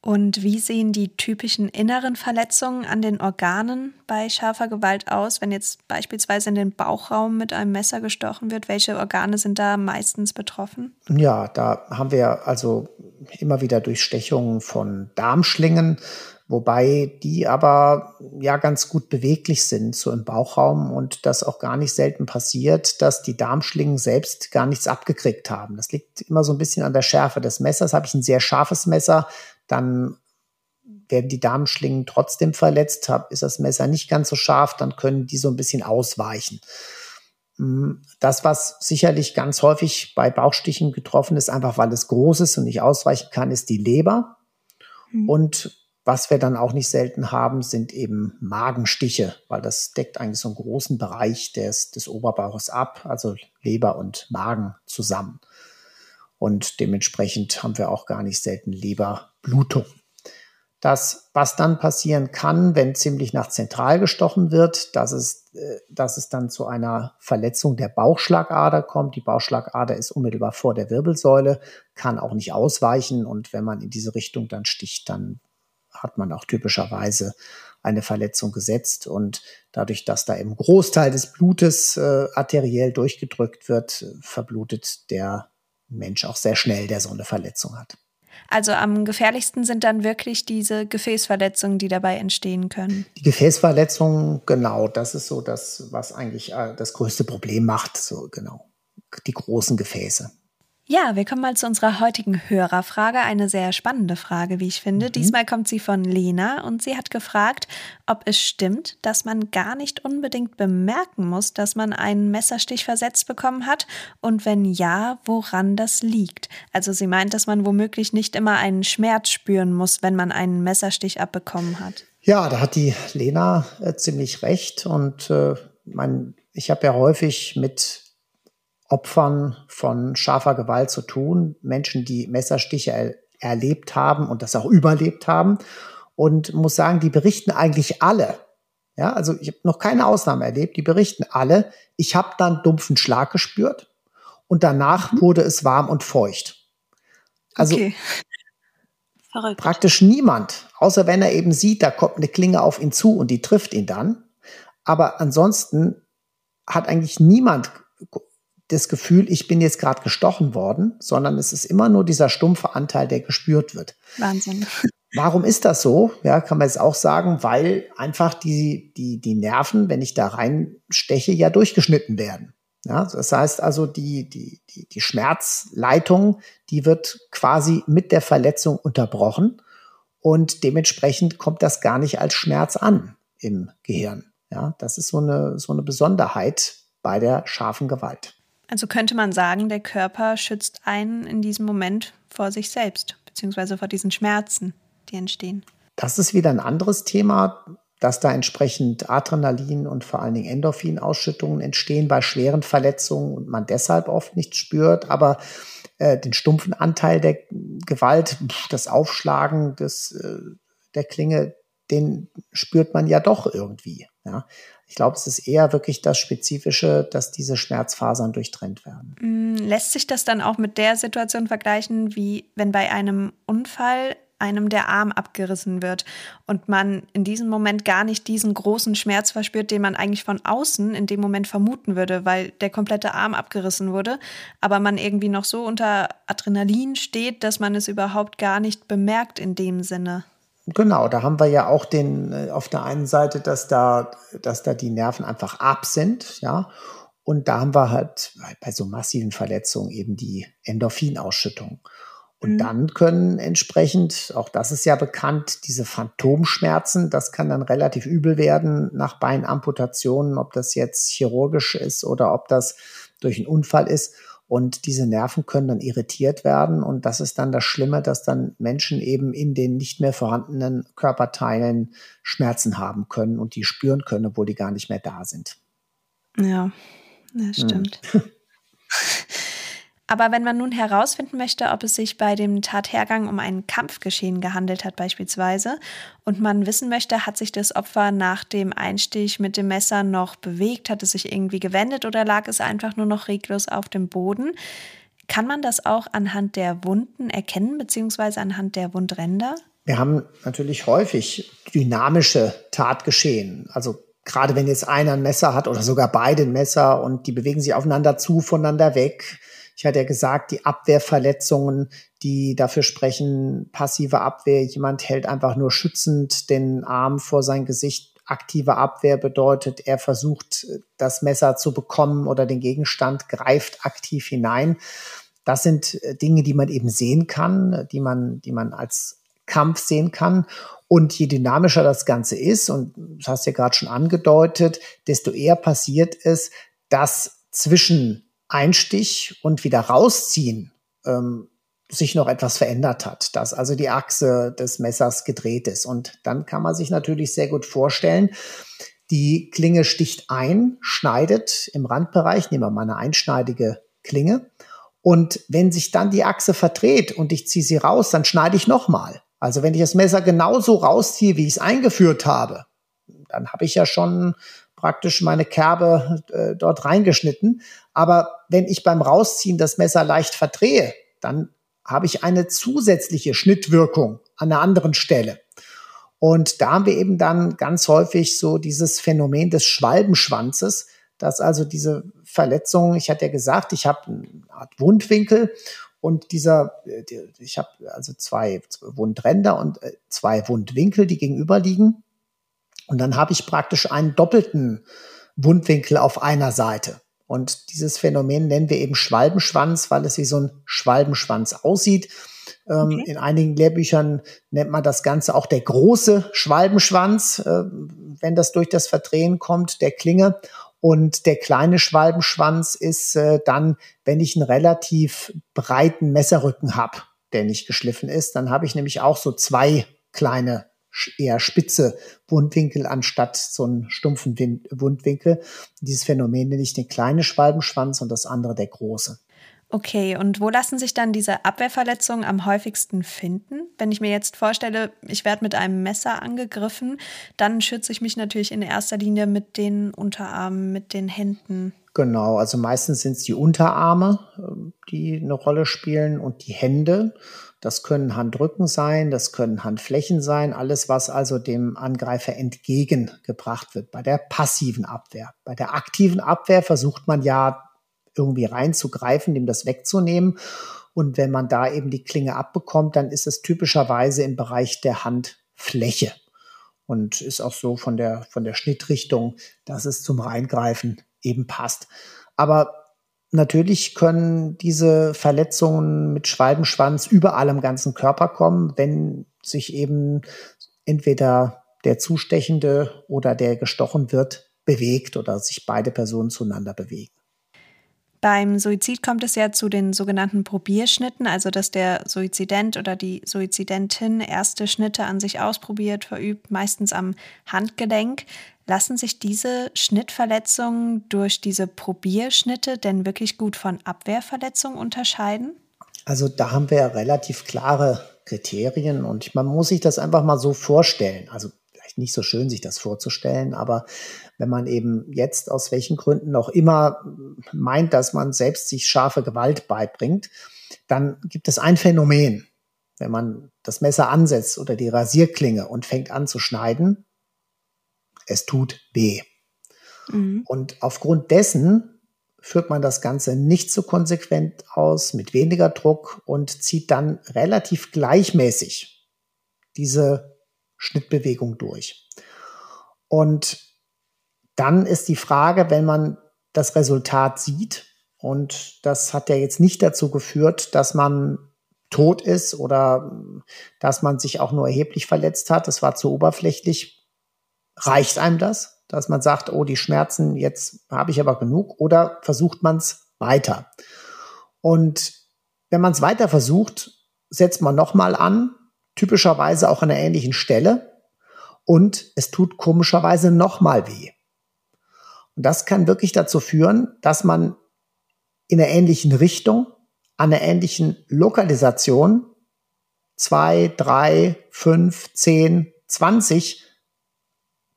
Und wie sehen die typischen inneren Verletzungen an den Organen bei scharfer Gewalt aus, wenn jetzt beispielsweise in den Bauchraum mit einem Messer gestochen wird? Welche Organe sind da meistens betroffen? Ja, da haben wir also immer wieder Durchstechungen von Darmschlingen, wobei die aber ja ganz gut beweglich sind, so im Bauchraum und das auch gar nicht selten passiert, dass die Darmschlingen selbst gar nichts abgekriegt haben. Das liegt immer so ein bisschen an der Schärfe des Messers. Habe ich ein sehr scharfes Messer, dann werden die Darmschlingen trotzdem verletzt. Ist das Messer nicht ganz so scharf, dann können die so ein bisschen ausweichen. Mm, das, was sicherlich ganz häufig bei Bauchstichen getroffen ist, einfach weil es groß ist und nicht ausweichen kann, ist die Leber. Mhm. Und was wir dann auch nicht selten haben, sind eben Magenstiche, weil das deckt eigentlich so einen großen Bereich des, des Oberbauches ab, also Leber und Magen zusammen. Und dementsprechend haben wir auch gar nicht selten Leberblutung. Das, was dann passieren kann, wenn ziemlich nach zentral gestochen wird, dass es, äh, dass es dann zu einer Verletzung der Bauchschlagader kommt. Die Bauchschlagader ist unmittelbar vor der Wirbelsäule, kann auch nicht ausweichen und wenn man in diese Richtung dann sticht, dann hat man auch typischerweise eine Verletzung gesetzt und dadurch, dass da im Großteil des Blutes äh, arteriell durchgedrückt wird, verblutet der Mensch auch sehr schnell, der so eine Verletzung hat. Also am gefährlichsten sind dann wirklich diese Gefäßverletzungen, die dabei entstehen können. Die Gefäßverletzungen, genau, das ist so das, was eigentlich äh, das größte Problem macht, so genau. Die großen Gefäße. Ja, wir kommen mal zu unserer heutigen Hörerfrage. Eine sehr spannende Frage, wie ich finde. Mhm. Diesmal kommt sie von Lena und sie hat gefragt, ob es stimmt, dass man gar nicht unbedingt bemerken muss, dass man einen Messerstich versetzt bekommen hat und wenn ja, woran das liegt. Also sie meint, dass man womöglich nicht immer einen Schmerz spüren muss, wenn man einen Messerstich abbekommen hat. Ja, da hat die Lena äh, ziemlich recht und äh, mein, ich habe ja häufig mit Opfern von scharfer Gewalt zu tun, Menschen, die Messerstiche er erlebt haben und das auch überlebt haben. Und muss sagen, die berichten eigentlich alle, ja, also ich habe noch keine Ausnahme erlebt, die berichten alle, ich habe dann dumpfen Schlag gespürt und danach mhm. wurde es warm und feucht. Also okay. [LAUGHS] Praktisch niemand, außer wenn er eben sieht, da kommt eine Klinge auf ihn zu und die trifft ihn dann. Aber ansonsten hat eigentlich niemand das Gefühl, ich bin jetzt gerade gestochen worden, sondern es ist immer nur dieser stumpfe Anteil, der gespürt wird. Wahnsinn. Warum ist das so? Ja, kann man jetzt auch sagen, weil einfach die, die, die Nerven, wenn ich da reinsteche, ja durchgeschnitten werden. Ja, das heißt also, die, die, die, die Schmerzleitung, die wird quasi mit der Verletzung unterbrochen und dementsprechend kommt das gar nicht als Schmerz an im Gehirn. Ja, das ist so eine, so eine Besonderheit bei der scharfen Gewalt. Also könnte man sagen, der Körper schützt einen in diesem Moment vor sich selbst, beziehungsweise vor diesen Schmerzen, die entstehen. Das ist wieder ein anderes Thema, dass da entsprechend Adrenalin und vor allen Dingen Endorphinausschüttungen entstehen bei schweren Verletzungen und man deshalb oft nichts spürt. Aber äh, den stumpfen Anteil der Gewalt, das Aufschlagen des, äh, der Klinge, den spürt man ja doch irgendwie. Ja. Ich glaube, es ist eher wirklich das Spezifische, dass diese Schmerzfasern durchtrennt werden. Mm, lässt sich das dann auch mit der Situation vergleichen, wie wenn bei einem Unfall einem der Arm abgerissen wird und man in diesem Moment gar nicht diesen großen Schmerz verspürt, den man eigentlich von außen in dem Moment vermuten würde, weil der komplette Arm abgerissen wurde, aber man irgendwie noch so unter Adrenalin steht, dass man es überhaupt gar nicht bemerkt in dem Sinne. Genau, da haben wir ja auch den äh, auf der einen Seite, dass da, dass da die Nerven einfach ab sind, ja. Und da haben wir halt bei so massiven Verletzungen eben die Endorphinausschüttung. Und mhm. dann können entsprechend, auch das ist ja bekannt, diese Phantomschmerzen, das kann dann relativ übel werden nach Beinamputationen, ob das jetzt chirurgisch ist oder ob das durch einen Unfall ist. Und diese Nerven können dann irritiert werden. Und das ist dann das Schlimme, dass dann Menschen eben in den nicht mehr vorhandenen Körperteilen Schmerzen haben können und die spüren können, obwohl die gar nicht mehr da sind. Ja, das stimmt. Hm. [LAUGHS] Aber wenn man nun herausfinden möchte, ob es sich bei dem Tathergang um ein Kampfgeschehen gehandelt hat beispielsweise und man wissen möchte, hat sich das Opfer nach dem Einstich mit dem Messer noch bewegt, hat es sich irgendwie gewendet oder lag es einfach nur noch reglos auf dem Boden, kann man das auch anhand der Wunden erkennen beziehungsweise anhand der Wundränder? Wir haben natürlich häufig dynamische Tatgeschehen. Also gerade wenn jetzt einer ein Messer hat oder sogar beide ein Messer und die bewegen sich aufeinander zu, voneinander weg ich hatte ja gesagt, die Abwehrverletzungen, die dafür sprechen, passive Abwehr. Jemand hält einfach nur schützend den Arm vor sein Gesicht. Aktive Abwehr bedeutet, er versucht, das Messer zu bekommen oder den Gegenstand greift aktiv hinein. Das sind äh, Dinge, die man eben sehen kann, die man, die man als Kampf sehen kann. Und je dynamischer das Ganze ist, und das hast du ja gerade schon angedeutet, desto eher passiert es, dass zwischen Einstich und wieder rausziehen ähm, sich noch etwas verändert hat, dass also die Achse des Messers gedreht ist. Und dann kann man sich natürlich sehr gut vorstellen, die Klinge sticht ein, schneidet im Randbereich, nehmen wir mal eine einschneidige Klinge. Und wenn sich dann die Achse verdreht und ich ziehe sie raus, dann schneide ich nochmal. Also wenn ich das Messer genauso rausziehe, wie ich es eingeführt habe, dann habe ich ja schon praktisch meine Kerbe äh, dort reingeschnitten. Aber wenn ich beim Rausziehen das Messer leicht verdrehe, dann habe ich eine zusätzliche Schnittwirkung an einer anderen Stelle. Und da haben wir eben dann ganz häufig so dieses Phänomen des Schwalbenschwanzes, dass also diese Verletzung, ich hatte ja gesagt, ich habe eine Art Wundwinkel und dieser, äh, ich habe also zwei Wundränder und äh, zwei Wundwinkel, die gegenüber liegen. Und dann habe ich praktisch einen doppelten Wundwinkel auf einer Seite. Und dieses Phänomen nennen wir eben Schwalbenschwanz, weil es wie so ein Schwalbenschwanz aussieht. Ähm, okay. In einigen Lehrbüchern nennt man das Ganze auch der große Schwalbenschwanz, äh, wenn das durch das Verdrehen kommt, der Klinge. Und der kleine Schwalbenschwanz ist äh, dann, wenn ich einen relativ breiten Messerrücken habe, der nicht geschliffen ist, dann habe ich nämlich auch so zwei kleine eher spitze Wundwinkel anstatt so einen stumpfen Wundwinkel. Dieses Phänomen nenne ich den kleinen Schwalbenschwanz und das andere der große. Okay, und wo lassen sich dann diese Abwehrverletzungen am häufigsten finden? Wenn ich mir jetzt vorstelle, ich werde mit einem Messer angegriffen, dann schütze ich mich natürlich in erster Linie mit den Unterarmen, mit den Händen. Genau, also meistens sind es die Unterarme, ähm, die eine Rolle spielen und die Hände. Das können Handrücken sein, das können Handflächen sein, alles, was also dem Angreifer entgegengebracht wird bei der passiven Abwehr. Bei der aktiven Abwehr versucht man ja irgendwie reinzugreifen, dem das wegzunehmen. Und wenn man da eben die Klinge abbekommt, dann ist es typischerweise im Bereich der Handfläche und ist auch so von der, von der Schnittrichtung, dass es zum Reingreifen eben passt. Aber natürlich können diese Verletzungen mit Schwalbenschwanz überall im ganzen Körper kommen, wenn sich eben entweder der Zustechende oder der gestochen wird bewegt oder sich beide Personen zueinander bewegen. Beim Suizid kommt es ja zu den sogenannten Probierschnitten, also dass der Suizident oder die Suizidentin erste Schnitte an sich ausprobiert, verübt, meistens am Handgelenk. Lassen sich diese Schnittverletzungen durch diese Probierschnitte denn wirklich gut von Abwehrverletzungen unterscheiden? Also da haben wir ja relativ klare Kriterien und man muss sich das einfach mal so vorstellen. Also vielleicht nicht so schön, sich das vorzustellen, aber wenn man eben jetzt aus welchen Gründen auch immer meint, dass man selbst sich scharfe Gewalt beibringt, dann gibt es ein Phänomen. Wenn man das Messer ansetzt oder die Rasierklinge und fängt an zu schneiden, es tut weh. Mhm. Und aufgrund dessen führt man das Ganze nicht so konsequent aus, mit weniger Druck und zieht dann relativ gleichmäßig diese Schnittbewegung durch. Und dann ist die Frage, wenn man das Resultat sieht, und das hat ja jetzt nicht dazu geführt, dass man tot ist oder dass man sich auch nur erheblich verletzt hat. Das war zu oberflächlich. Reicht einem das, dass man sagt, oh, die Schmerzen, jetzt habe ich aber genug? Oder versucht man es weiter? Und wenn man es weiter versucht, setzt man nochmal an, typischerweise auch an einer ähnlichen Stelle. Und es tut komischerweise nochmal weh. Und das kann wirklich dazu führen, dass man in einer ähnlichen Richtung, an einer ähnlichen Lokalisation zwei, drei, fünf, zehn, zwanzig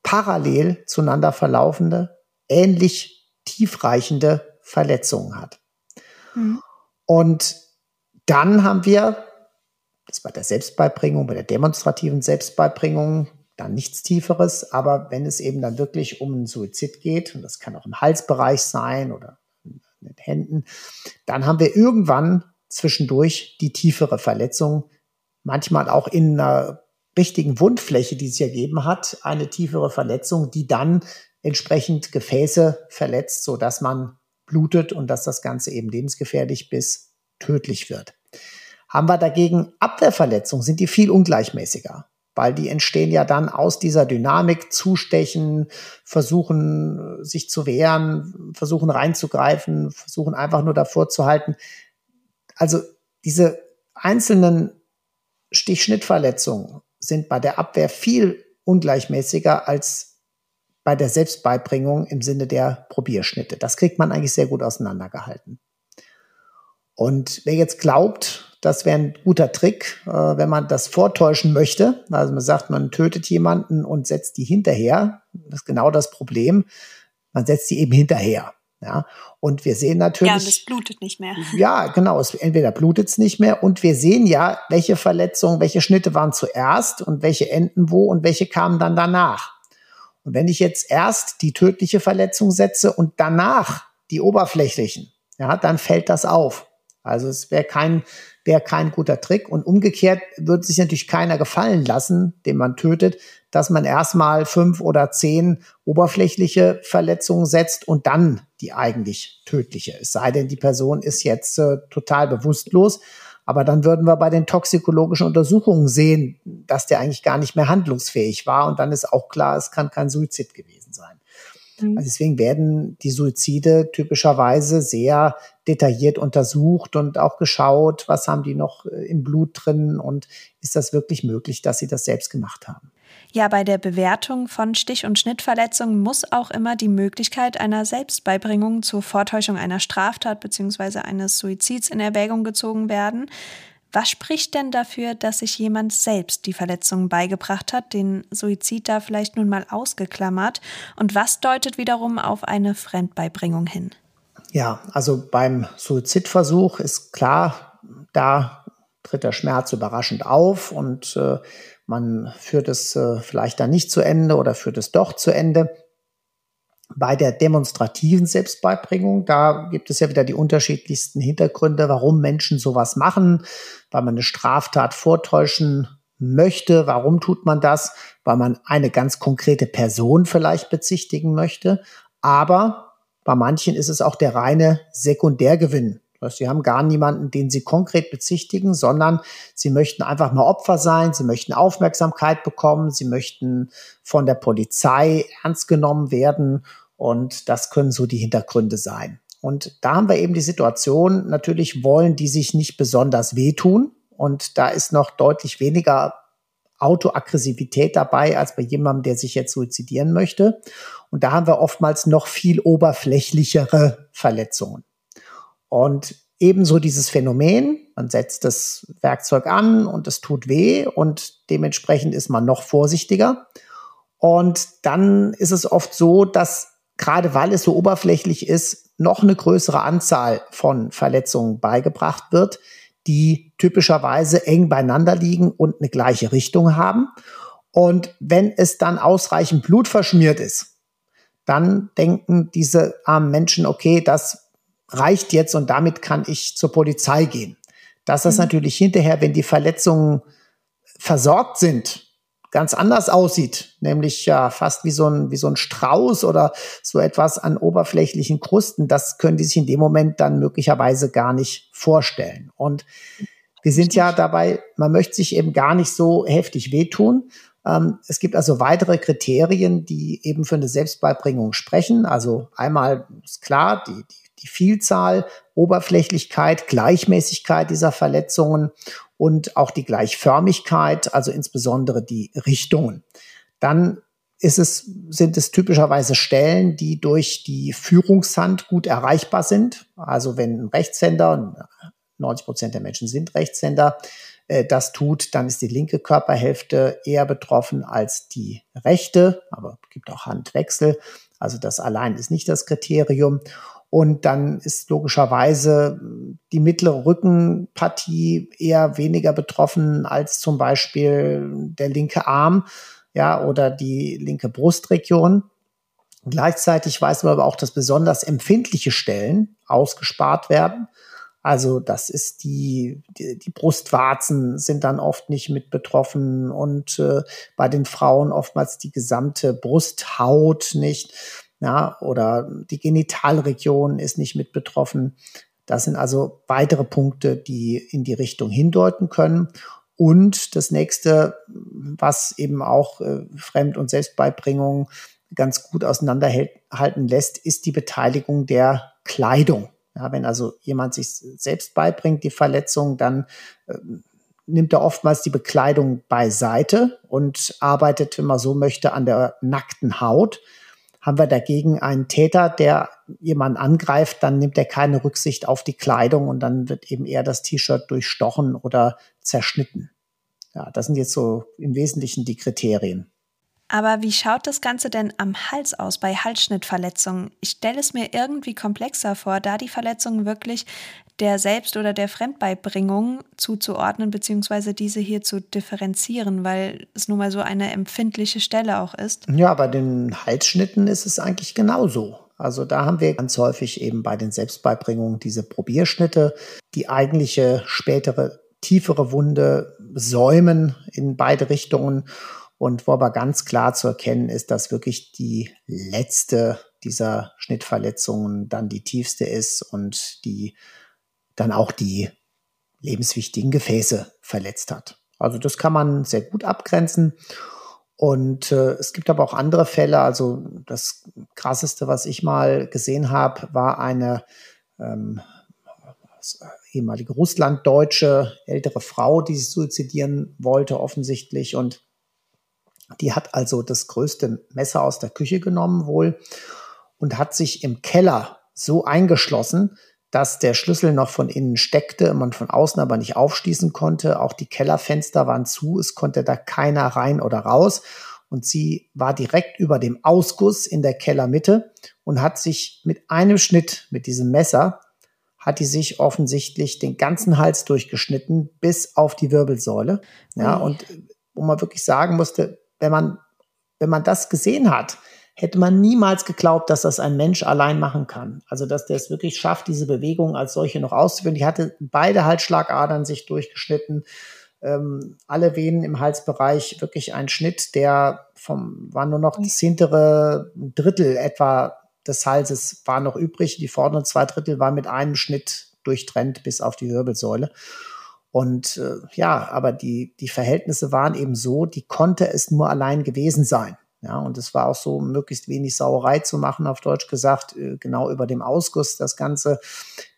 parallel zueinander verlaufende, ähnlich tiefreichende Verletzungen hat. Mhm. Und dann haben wir, das bei der Selbstbeibringung, bei der demonstrativen Selbstbeibringung, dann nichts Tieferes. Aber wenn es eben dann wirklich um einen Suizid geht, und das kann auch im Halsbereich sein oder in den Händen, dann haben wir irgendwann zwischendurch die tiefere Verletzung, manchmal auch in einer richtigen Wundfläche, die es ergeben hat, eine tiefere Verletzung, die dann entsprechend Gefäße verletzt, so dass man blutet und dass das Ganze eben lebensgefährlich bis tödlich wird. Haben wir dagegen Abwehrverletzungen, sind die viel ungleichmäßiger weil die entstehen ja dann aus dieser Dynamik, zustechen, versuchen sich zu wehren, versuchen reinzugreifen, versuchen einfach nur davor zu halten. Also diese einzelnen Stichschnittverletzungen sind bei der Abwehr viel ungleichmäßiger als bei der Selbstbeibringung im Sinne der Probierschnitte. Das kriegt man eigentlich sehr gut auseinandergehalten. Und wer jetzt glaubt, das wäre ein guter Trick, äh, wenn man das vortäuschen möchte. Also man sagt, man tötet jemanden und setzt die hinterher. Das ist genau das Problem. Man setzt die eben hinterher. Ja, und wir sehen natürlich. Ja, das blutet nicht mehr. [LAUGHS] Ja, genau. Es, entweder blutet es nicht mehr und wir sehen ja, welche Verletzungen, welche Schnitte waren zuerst und welche enden wo und welche kamen dann danach. Und wenn ich jetzt erst die tödliche Verletzung setze und danach die oberflächlichen, ja, dann fällt das auf. Also es wäre kein wäre kein guter Trick. Und umgekehrt würde sich natürlich keiner gefallen lassen, den man tötet, dass man erstmal fünf oder zehn oberflächliche Verletzungen setzt und dann die eigentlich tödliche. Es sei denn, die Person ist jetzt äh, total bewusstlos. Aber dann würden wir bei den toxikologischen Untersuchungen sehen, dass der eigentlich gar nicht mehr handlungsfähig war. Und dann ist auch klar, es kann kein Suizid gewesen. Mhm. Also deswegen werden die Suizide typischerweise sehr detailliert untersucht und auch geschaut, was haben die noch äh, im Blut drin und ist das wirklich möglich, dass sie das selbst gemacht haben. Ja, bei der Bewertung von Stich- und Schnittverletzungen muss auch immer die Möglichkeit einer Selbstbeibringung zur Vortäuschung einer Straftat bzw. eines Suizids in Erwägung gezogen werden. Was spricht denn dafür, dass sich jemand selbst die Verletzungen beigebracht hat, den Suizid da vielleicht nun mal ausgeklammert? Und was deutet wiederum auf eine Fremdbeibringung hin? Ja, also beim Suizidversuch ist klar, da tritt der Schmerz überraschend auf und äh, man führt es äh, vielleicht dann nicht zu Ende oder führt es doch zu Ende. Bei der demonstrativen Selbstbeibringung, da gibt es ja wieder die unterschiedlichsten Hintergründe, warum Menschen sowas machen, weil man eine Straftat vortäuschen möchte. Warum tut man das? Weil man eine ganz konkrete Person vielleicht bezichtigen möchte. Aber bei manchen ist es auch der reine Sekundärgewinn. Sie haben gar niemanden, den sie konkret bezichtigen, sondern sie möchten einfach mal Opfer sein, sie möchten Aufmerksamkeit bekommen, sie möchten von der Polizei ernst genommen werden und das können so die Hintergründe sein. Und da haben wir eben die Situation, natürlich wollen die sich nicht besonders wehtun und da ist noch deutlich weniger Autoaggressivität dabei als bei jemandem, der sich jetzt suizidieren möchte. Und da haben wir oftmals noch viel oberflächlichere Verletzungen. Und ebenso dieses Phänomen, man setzt das Werkzeug an und es tut weh und dementsprechend ist man noch vorsichtiger. Und dann ist es oft so, dass gerade weil es so oberflächlich ist, noch eine größere Anzahl von Verletzungen beigebracht wird, die typischerweise eng beieinander liegen und eine gleiche Richtung haben. Und wenn es dann ausreichend Blut verschmiert ist, dann denken diese armen Menschen, okay, das reicht jetzt und damit kann ich zur Polizei gehen. Dass das mhm. natürlich hinterher, wenn die Verletzungen versorgt sind, ganz anders aussieht, nämlich ja fast wie so ein, wie so ein Strauß oder so etwas an oberflächlichen Krusten, das können die sich in dem Moment dann möglicherweise gar nicht vorstellen. Und wir sind ja dabei, man möchte sich eben gar nicht so heftig wehtun. Ähm, es gibt also weitere Kriterien, die eben für eine Selbstbeibringung sprechen. Also einmal ist klar, die, die die Vielzahl, Oberflächlichkeit, Gleichmäßigkeit dieser Verletzungen und auch die Gleichförmigkeit, also insbesondere die Richtungen. Dann ist es, sind es typischerweise Stellen, die durch die Führungshand gut erreichbar sind. Also wenn ein Rechtshänder, 90 Prozent der Menschen sind Rechtshänder, äh, das tut, dann ist die linke Körperhälfte eher betroffen als die rechte, aber es gibt auch Handwechsel. Also das allein ist nicht das Kriterium. Und dann ist logischerweise die mittlere Rückenpartie eher weniger betroffen als zum Beispiel der linke Arm, ja, oder die linke Brustregion. Gleichzeitig weiß man aber auch, dass besonders empfindliche Stellen ausgespart werden. Also das ist die, die, die Brustwarzen sind dann oft nicht mit betroffen und äh, bei den Frauen oftmals die gesamte Brusthaut nicht ja, oder die Genitalregion ist nicht mit betroffen. Das sind also weitere Punkte, die in die Richtung hindeuten können. Und das nächste, was eben auch äh, Fremd- und Selbstbeibringung ganz gut auseinanderhalten lässt, ist die Beteiligung der Kleidung. Ja, wenn also jemand sich selbst beibringt, die Verletzung, dann äh, nimmt er oftmals die Bekleidung beiseite und arbeitet, wenn man so möchte, an der nackten Haut. Haben wir dagegen einen Täter, der jemanden angreift, dann nimmt er keine Rücksicht auf die Kleidung und dann wird eben eher das T-Shirt durchstochen oder zerschnitten. Ja, das sind jetzt so im Wesentlichen die Kriterien. Aber wie schaut das Ganze denn am Hals aus bei Halsschnittverletzungen? Ich stelle es mir irgendwie komplexer vor, da die Verletzungen wirklich der Selbst- oder der Fremdbeibringung zuzuordnen, beziehungsweise diese hier zu differenzieren, weil es nun mal so eine empfindliche Stelle auch ist. Ja, bei den Halsschnitten ist es eigentlich genauso. Also da haben wir ganz häufig eben bei den Selbstbeibringungen diese Probierschnitte, die eigentliche spätere tiefere Wunde säumen in beide Richtungen und wo aber ganz klar zu erkennen ist, dass wirklich die letzte dieser Schnittverletzungen dann die tiefste ist und die dann auch die lebenswichtigen Gefäße verletzt hat. Also das kann man sehr gut abgrenzen. Und äh, es gibt aber auch andere Fälle. Also das krasseste, was ich mal gesehen habe, war eine ähm, ehemalige Russlanddeutsche ältere Frau, die sich suizidieren wollte offensichtlich und Die hat also das größte Messer aus der Küche genommen wohl und hat sich im Keller so eingeschlossen, dass der Schlüssel noch von innen steckte, man von außen aber nicht aufschließen konnte. Auch die Kellerfenster waren zu, es konnte da keiner rein oder raus. Und sie war direkt über dem Ausguss in der Kellermitte und hat sich mit einem Schnitt mit diesem Messer hat die sich offensichtlich den ganzen Hals durchgeschnitten bis auf die Wirbelsäule. Ja, und wo man wirklich sagen musste, wenn man, wenn man das gesehen hat, hätte man niemals geglaubt, dass das ein Mensch allein machen kann. Also, dass der es wirklich schafft, diese Bewegung als solche noch auszuführen. Die hatte beide Halsschlagadern sich durchgeschnitten, ähm, alle Venen im Halsbereich, wirklich ein Schnitt, der vom, war nur noch das hintere Drittel etwa des Halses war noch übrig. Die vorderen zwei Drittel waren mit einem Schnitt durchtrennt bis auf die Wirbelsäule. Und äh, ja, aber die, die Verhältnisse waren eben so, die konnte es nur allein gewesen sein. Ja, und es war auch so, möglichst wenig Sauerei zu machen, auf Deutsch gesagt, äh, genau über dem Ausguss das Ganze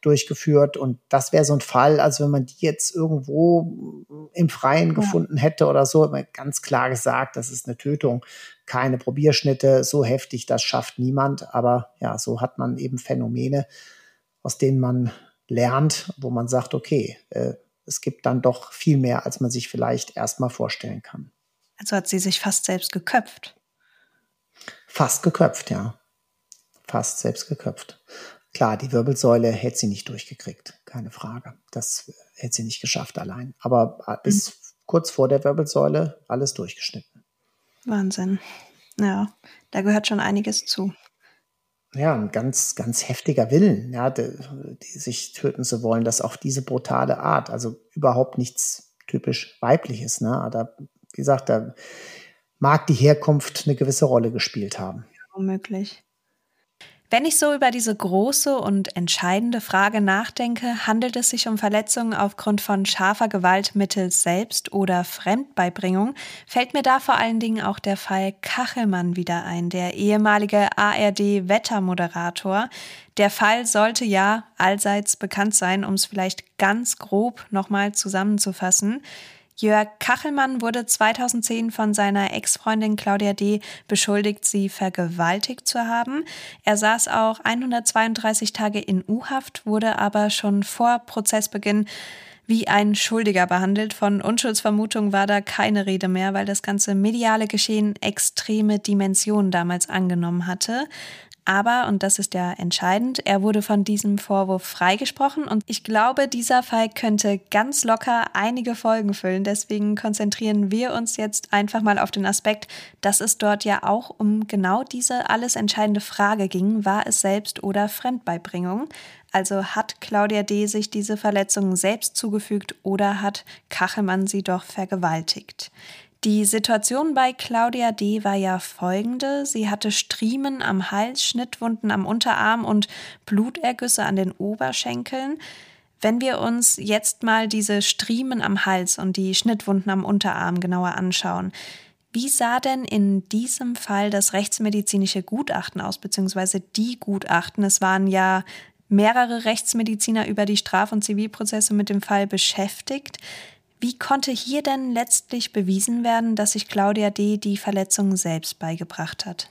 durchgeführt. Und das wäre so ein Fall, also wenn man die jetzt irgendwo im Freien gefunden hätte oder so, ganz klar gesagt, das ist eine Tötung, keine Probierschnitte, so heftig, das schafft niemand. Aber ja, so hat man eben Phänomene, aus denen man lernt, wo man sagt, okay, äh, es gibt dann doch viel mehr, als man sich vielleicht erstmal vorstellen kann. Also hat sie sich fast selbst geköpft. Fast geköpft, ja. Fast selbst geköpft. Klar, die Wirbelsäule hätte sie nicht durchgekriegt, keine Frage. Das hätte sie nicht geschafft allein. Aber äh, bis mhm. kurz vor der Wirbelsäule alles durchgeschnitten. Wahnsinn. Ja, da gehört schon einiges zu. Ja, ein ganz, ganz heftiger Willen, ja, die, die sich töten zu wollen, das auf diese brutale Art. Also überhaupt nichts typisch weibliches. Ne? Da, wie gesagt, da mag die Herkunft eine gewisse Rolle gespielt haben. Womöglich. Wenn ich so über diese große und entscheidende Frage nachdenke, handelt es sich um Verletzungen aufgrund von scharfer Gewalt mittels Selbst- oder Fremdbeibringung, fällt mir da vor allen Dingen auch der Fall Kachelmann wieder ein, der ehemalige ARD-Wettermoderator. Der Fall sollte ja allseits bekannt sein, um es vielleicht ganz grob nochmal zusammenzufassen. Jörg Kachelmann wurde 2010 von seiner Ex-Freundin Claudia D. beschuldigt, sie vergewaltigt zu haben. Er saß auch 132 Tage in U-Haft, wurde aber schon vor Prozessbeginn wie ein Schuldiger behandelt. Von Unschuldsvermutung war da keine Rede mehr, weil das ganze mediale Geschehen extreme Dimensionen damals angenommen hatte. Aber, und das ist ja entscheidend, er wurde von diesem Vorwurf freigesprochen und ich glaube, dieser Fall könnte ganz locker einige Folgen füllen. Deswegen konzentrieren wir uns jetzt einfach mal auf den Aspekt, dass es dort ja auch um genau diese alles entscheidende Frage ging, war es Selbst- oder Fremdbeibringung? Also hat Claudia D. sich diese Verletzungen selbst zugefügt oder hat Kachelmann sie doch vergewaltigt? Die Situation bei Claudia D. war ja folgende. Sie hatte Striemen am Hals, Schnittwunden am Unterarm und Blutergüsse an den Oberschenkeln. Wenn wir uns jetzt mal diese Striemen am Hals und die Schnittwunden am Unterarm genauer anschauen, wie sah denn in diesem Fall das rechtsmedizinische Gutachten aus, beziehungsweise die Gutachten? Es waren ja mehrere Rechtsmediziner über die Straf- und Zivilprozesse mit dem Fall beschäftigt. Wie konnte hier denn letztlich bewiesen werden, dass sich Claudia D. die Verletzung selbst beigebracht hat?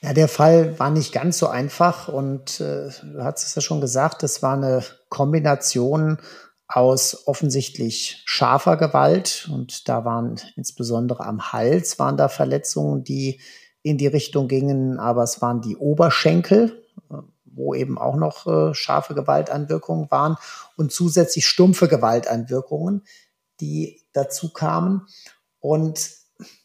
Ja, der Fall war nicht ganz so einfach und äh, du hast es ja schon gesagt, es war eine Kombination aus offensichtlich scharfer Gewalt und da waren insbesondere am Hals waren da Verletzungen, die in die Richtung gingen, aber es waren die Oberschenkel, äh, wo eben auch noch äh, scharfe Gewaltanwirkungen waren und zusätzlich stumpfe Gewaltanwirkungen, die dazu kamen. Und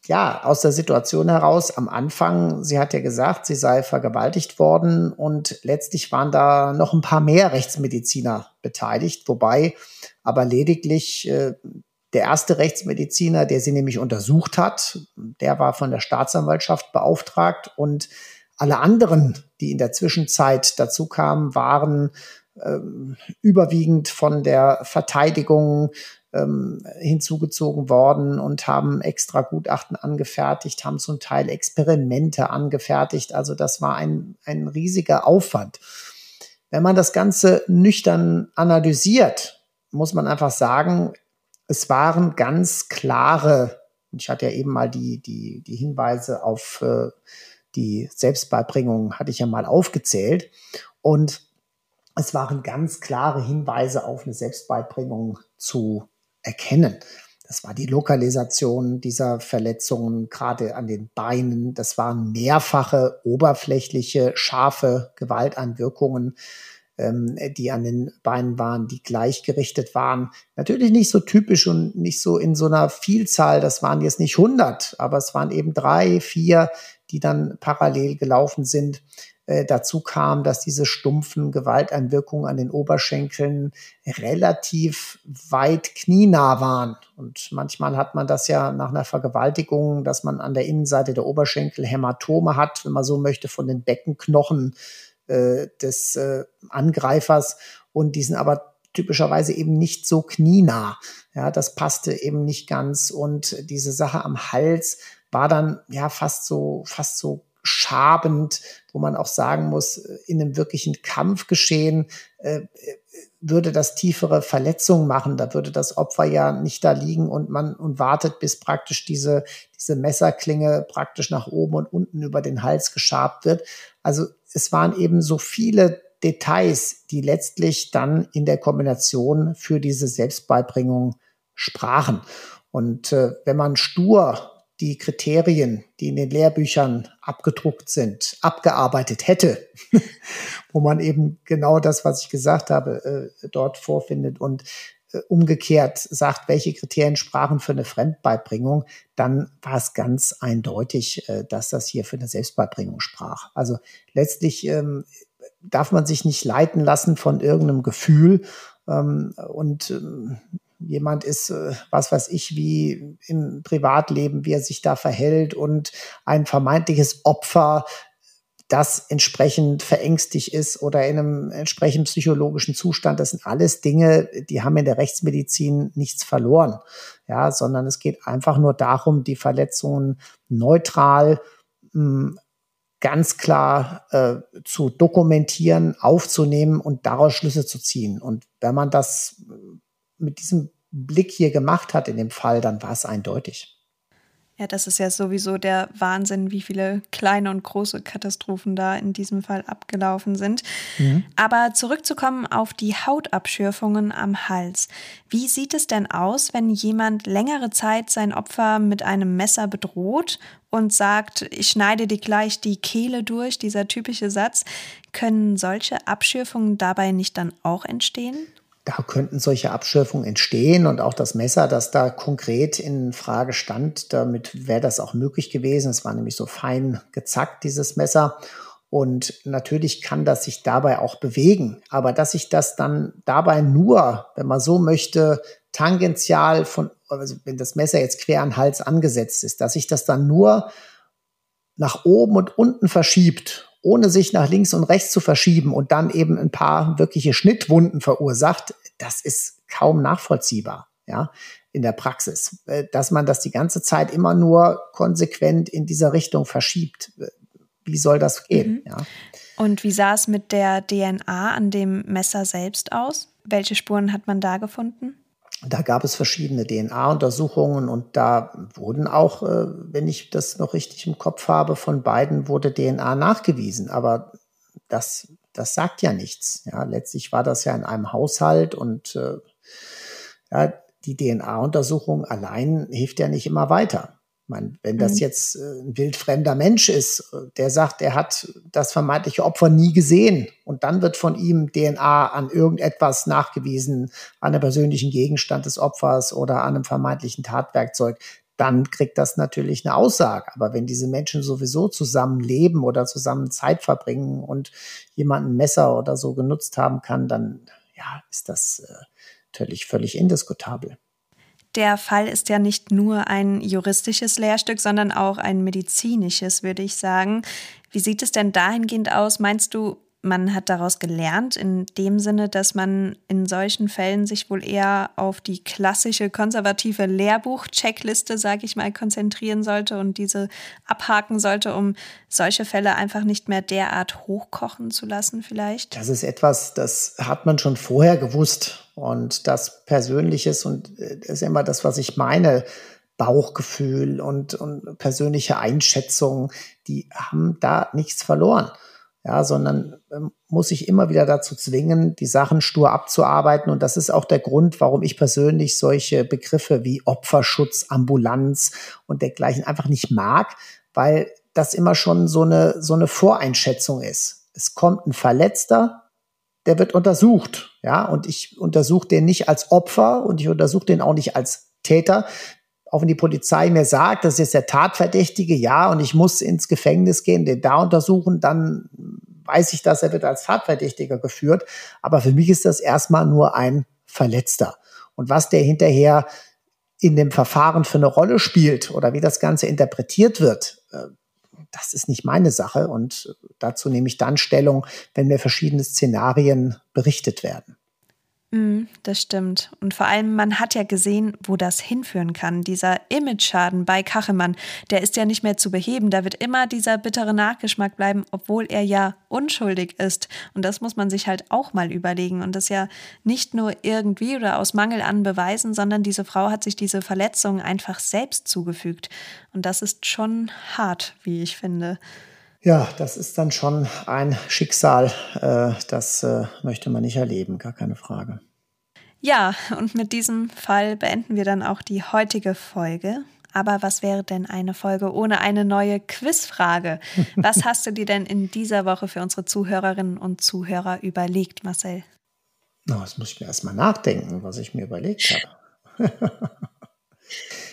ja, aus der Situation heraus am Anfang, sie hat ja gesagt, sie sei vergewaltigt worden und letztlich waren da noch ein paar mehr Rechtsmediziner beteiligt, wobei aber lediglich äh, der erste Rechtsmediziner, der sie nämlich untersucht hat, der war von der Staatsanwaltschaft beauftragt und alle anderen, die in der Zwischenzeit dazu kamen, waren ähm, überwiegend von der Verteidigung ähm, hinzugezogen worden und haben extra Gutachten angefertigt, haben zum Teil Experimente angefertigt. Also das war ein, ein riesiger Aufwand. Wenn man das Ganze nüchtern analysiert, muss man einfach sagen, es waren ganz klare ich hatte ja eben mal die, die, die Hinweise auf äh, die Selbstbeibringung, hatte ich ja mal aufgezählt. Und es waren ganz klare Hinweise auf eine Selbstbeibringung zu erkennen. Das war die Lokalisation dieser Verletzungen, gerade an den Beinen. Das waren mehrfache oberflächliche, scharfe Gewalteinwirkungen, ähm, die an den Beinen waren, die gleichgerichtet waren. Natürlich nicht so typisch und nicht so in so einer Vielzahl. Das waren jetzt nicht 100, aber es waren eben drei, vier, die dann parallel gelaufen sind. Äh, dazu kam, dass diese stumpfen Gewalteinwirkungen an den Oberschenkeln relativ weit knienah waren. Und manchmal hat man das ja nach einer Vergewaltigung, dass man an der Innenseite der Oberschenkel Hämatome hat, wenn man so möchte, von den Beckenknochen äh, des äh, Angreifers. Und die sind aber typischerweise eben nicht so knienah. Ja, das passte eben nicht ganz. Und diese Sache am Hals war dann ja fast so, fast so schabend, wo man auch sagen muss, äh, in einem wirklichen Kampfgeschehen äh, würde das tiefere Verletzungen machen. Da würde das Opfer ja nicht da liegen und man und wartet, bis praktisch diese, diese Messerklinge praktisch nach oben und unten über den Hals geschabt wird. Also es waren eben so viele Details, die letztlich dann in der Kombination für diese Selbstbeibringung sprachen. Und äh, wenn man stur die Kriterien, die in den Lehrbüchern abgedruckt sind, abgearbeitet hätte, [LAUGHS] wo man eben genau das, was ich gesagt habe, äh, dort vorfindet und äh, umgekehrt sagt, welche Kriterien sprachen für eine Fremdbeibringung, dann war es ganz eindeutig, äh, dass das hier für eine Selbstbeibringung sprach. Also letztlich ähm, darf man sich nicht leiten lassen von irgendeinem Gefühl ähm, und ähm, jemand ist, äh, was weiß ich, wie im Privatleben, wie er sich da verhält und ein vermeintliches Opfer, das entsprechend verängstigt ist oder in einem entsprechend psychologischen Zustand. Das sind alles Dinge, die haben in der Rechtsmedizin nichts verloren. Ja, sondern es geht einfach nur darum, die Verletzungen neutral, hm, ganz klar äh, zu dokumentieren, aufzunehmen und daraus Schlüsse zu ziehen. Und wenn man das mit diesem Blick hier gemacht hat in dem Fall, dann war es eindeutig. Ja, das ist ja sowieso der Wahnsinn, wie viele kleine und große Katastrophen da in diesem Fall abgelaufen sind. Mhm. Aber zurückzukommen auf die Hautabschürfungen am Hals. Wie sieht es denn aus, wenn jemand längere Zeit sein Opfer mit einem Messer bedroht und sagt, ich schneide dir gleich die Kehle durch, dieser typische Satz? Können solche Abschürfungen dabei nicht dann auch entstehen? Da könnten solche Abschürfungen entstehen und auch das Messer, das da konkret in Frage stand, damit wäre das auch möglich gewesen. Es war nämlich so fein gezackt, dieses Messer. Und natürlich kann das sich dabei auch bewegen, aber dass sich das dann dabei nur, wenn man so möchte, tangential von, also wenn das Messer jetzt quer an den Hals angesetzt ist, dass sich das dann nur nach oben und unten verschiebt ohne sich nach links und rechts zu verschieben und dann eben ein paar wirkliche Schnittwunden verursacht, das ist kaum nachvollziehbar, ja, in der Praxis. Äh, dass man das die ganze Zeit immer nur konsequent in dieser Richtung verschiebt. Äh, wie soll das gehen? Mhm. Ja. Und wie sah es mit der DNA an dem Messer selbst aus? Welche Spuren hat man da gefunden? Da gab es verschiedene DNA-Untersuchungen und da wurden auch, äh, wenn ich das noch richtig im Kopf habe, von beiden wurde DNA nachgewiesen. Aber das, das sagt ja nichts. Ja, letztlich war das ja in einem Haushalt und äh, ja, die DNA-Untersuchung allein hilft ja nicht immer weiter meine, wenn das mhm. jetzt äh, ein wildfremder Mensch ist, äh, der sagt, er hat das vermeintliche Opfer nie gesehen und dann wird von ihm DNA an irgendetwas nachgewiesen, an einem persönlichen Gegenstand des Opfers oder an einem vermeintlichen Tatwerkzeug, dann kriegt das natürlich eine Aussage. Aber wenn diese Menschen sowieso zusammen leben oder zusammen Zeit verbringen und jemand ein Messer oder so genutzt haben kann, dann ja, ist das äh, natürlich völlig indiskutabel der Fall ist ja nicht nur ein juristisches Lehrstück, sondern auch ein medizinisches, würde ich sagen. Wie sieht es denn dahingehend aus? Meinst du, man hat daraus gelernt, in dem Sinne, dass man in solchen Fällen sich wohl eher auf die klassische konservative Lehrbuch-Checkliste, sage ich mal, konzentrieren sollte und diese abhaken sollte, um solche Fälle einfach nicht mehr derart hochkochen zu lassen, vielleicht? Das ist etwas, das hat man schon vorher gewusst. Und das Persönliches, und das ist immer das, was ich meine, Bauchgefühl und, und persönliche Einschätzung, die haben da nichts verloren. Ja, sondern ähm, muss sich immer wieder dazu zwingen, die Sachen stur abzuarbeiten. Und das ist auch der Grund, warum ich persönlich solche Begriffe wie Opferschutz, Ambulanz und dergleichen einfach nicht mag, weil das immer schon so eine, so eine Voreinschätzung ist. Es kommt ein Verletzter, der wird untersucht. Ja, und ich untersuche den nicht als Opfer und ich untersuche den auch nicht als Täter. Auch wenn die Polizei mir sagt, das ist der Tatverdächtige, ja, und ich muss ins Gefängnis gehen, den da untersuchen, dann weiß ich, dass er wird als Tatverdächtiger geführt. Aber für mich ist das erstmal nur ein Verletzter. Und was der hinterher in dem Verfahren für eine Rolle spielt oder wie das Ganze interpretiert wird, äh, das ist nicht meine Sache und dazu nehme ich dann Stellung, wenn mir verschiedene Szenarien berichtet werden. Mm, das stimmt. Und vor allem, man hat ja gesehen, wo das hinführen kann. Dieser Image-Schaden bei Kachelmann, der ist ja nicht mehr zu beheben. Da wird immer dieser bittere Nachgeschmack bleiben, obwohl er ja unschuldig ist. Und das muss man sich halt auch mal überlegen. Und das ja nicht nur irgendwie oder aus Mangel an Beweisen, sondern diese Frau hat sich diese Verletzung einfach selbst zugefügt. Und das ist schon hart, wie ich finde. Ja, das ist dann schon ein Schicksal, äh, das äh, möchte man nicht erleben, gar keine Frage. Ja, und mit diesem Fall beenden wir dann auch die heutige Folge. Aber was wäre denn eine Folge ohne eine neue Quizfrage? [LAUGHS] Was hast du dir denn in dieser Woche für unsere Zuhörerinnen und Zuhörer überlegt, Marcel? No, das muss ich mir erstmal nachdenken, was ich mir überlegt habe. [LAUGHS]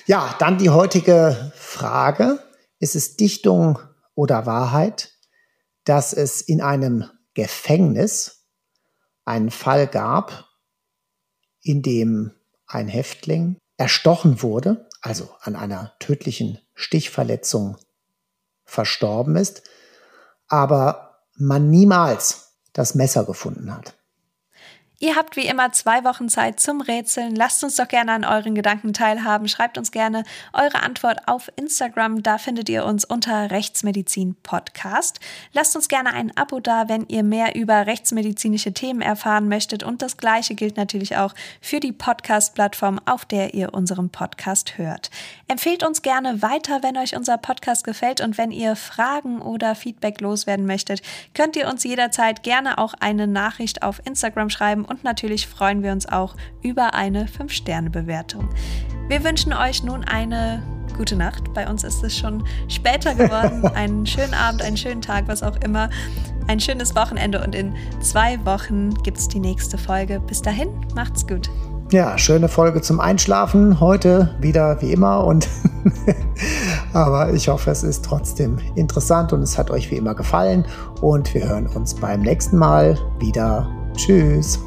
ja, dann die heutige Frage. Ist es Dichtung oder Wahrheit, dass es in einem Gefängnis einen Fall gab, in dem ein Häftling erstochen wurde, also an einer tödlichen Stichverletzung verstorben ist, aber man niemals das Messer gefunden hat. Ihr habt wie immer zwei Wochen Zeit zum Rätseln. Lasst uns doch gerne an euren Gedanken teilhaben. Schreibt uns gerne eure Antwort auf Instagram. Da findet ihr uns unter Rechtsmedizin Podcast. Lasst uns gerne ein Abo da, wenn ihr mehr über rechtsmedizinische Themen erfahren möchtet. Und das Gleiche gilt natürlich auch für die Podcast-Plattform, auf der ihr unseren Podcast hört. Empfehlt uns gerne weiter, wenn euch unser Podcast gefällt. Und wenn ihr Fragen oder Feedback loswerden möchtet, könnt ihr uns jederzeit gerne auch eine Nachricht auf Instagram schreiben und natürlich freuen wir uns auch über eine 5-Sterne-Bewertung. Wir wünschen euch nun eine gute Nacht. Bei uns ist es schon später geworden. [LAUGHS] einen schönen Abend, einen schönen Tag, was auch immer. Ein schönes Wochenende und in zwei Wochen gibt es die nächste Folge. Bis dahin, macht's gut. Ja, schöne Folge zum Einschlafen. Heute wieder wie immer und [LAUGHS] aber ich hoffe, es ist trotzdem interessant und es hat euch wie immer gefallen und wir hören uns beim nächsten Mal wieder. Tschüss.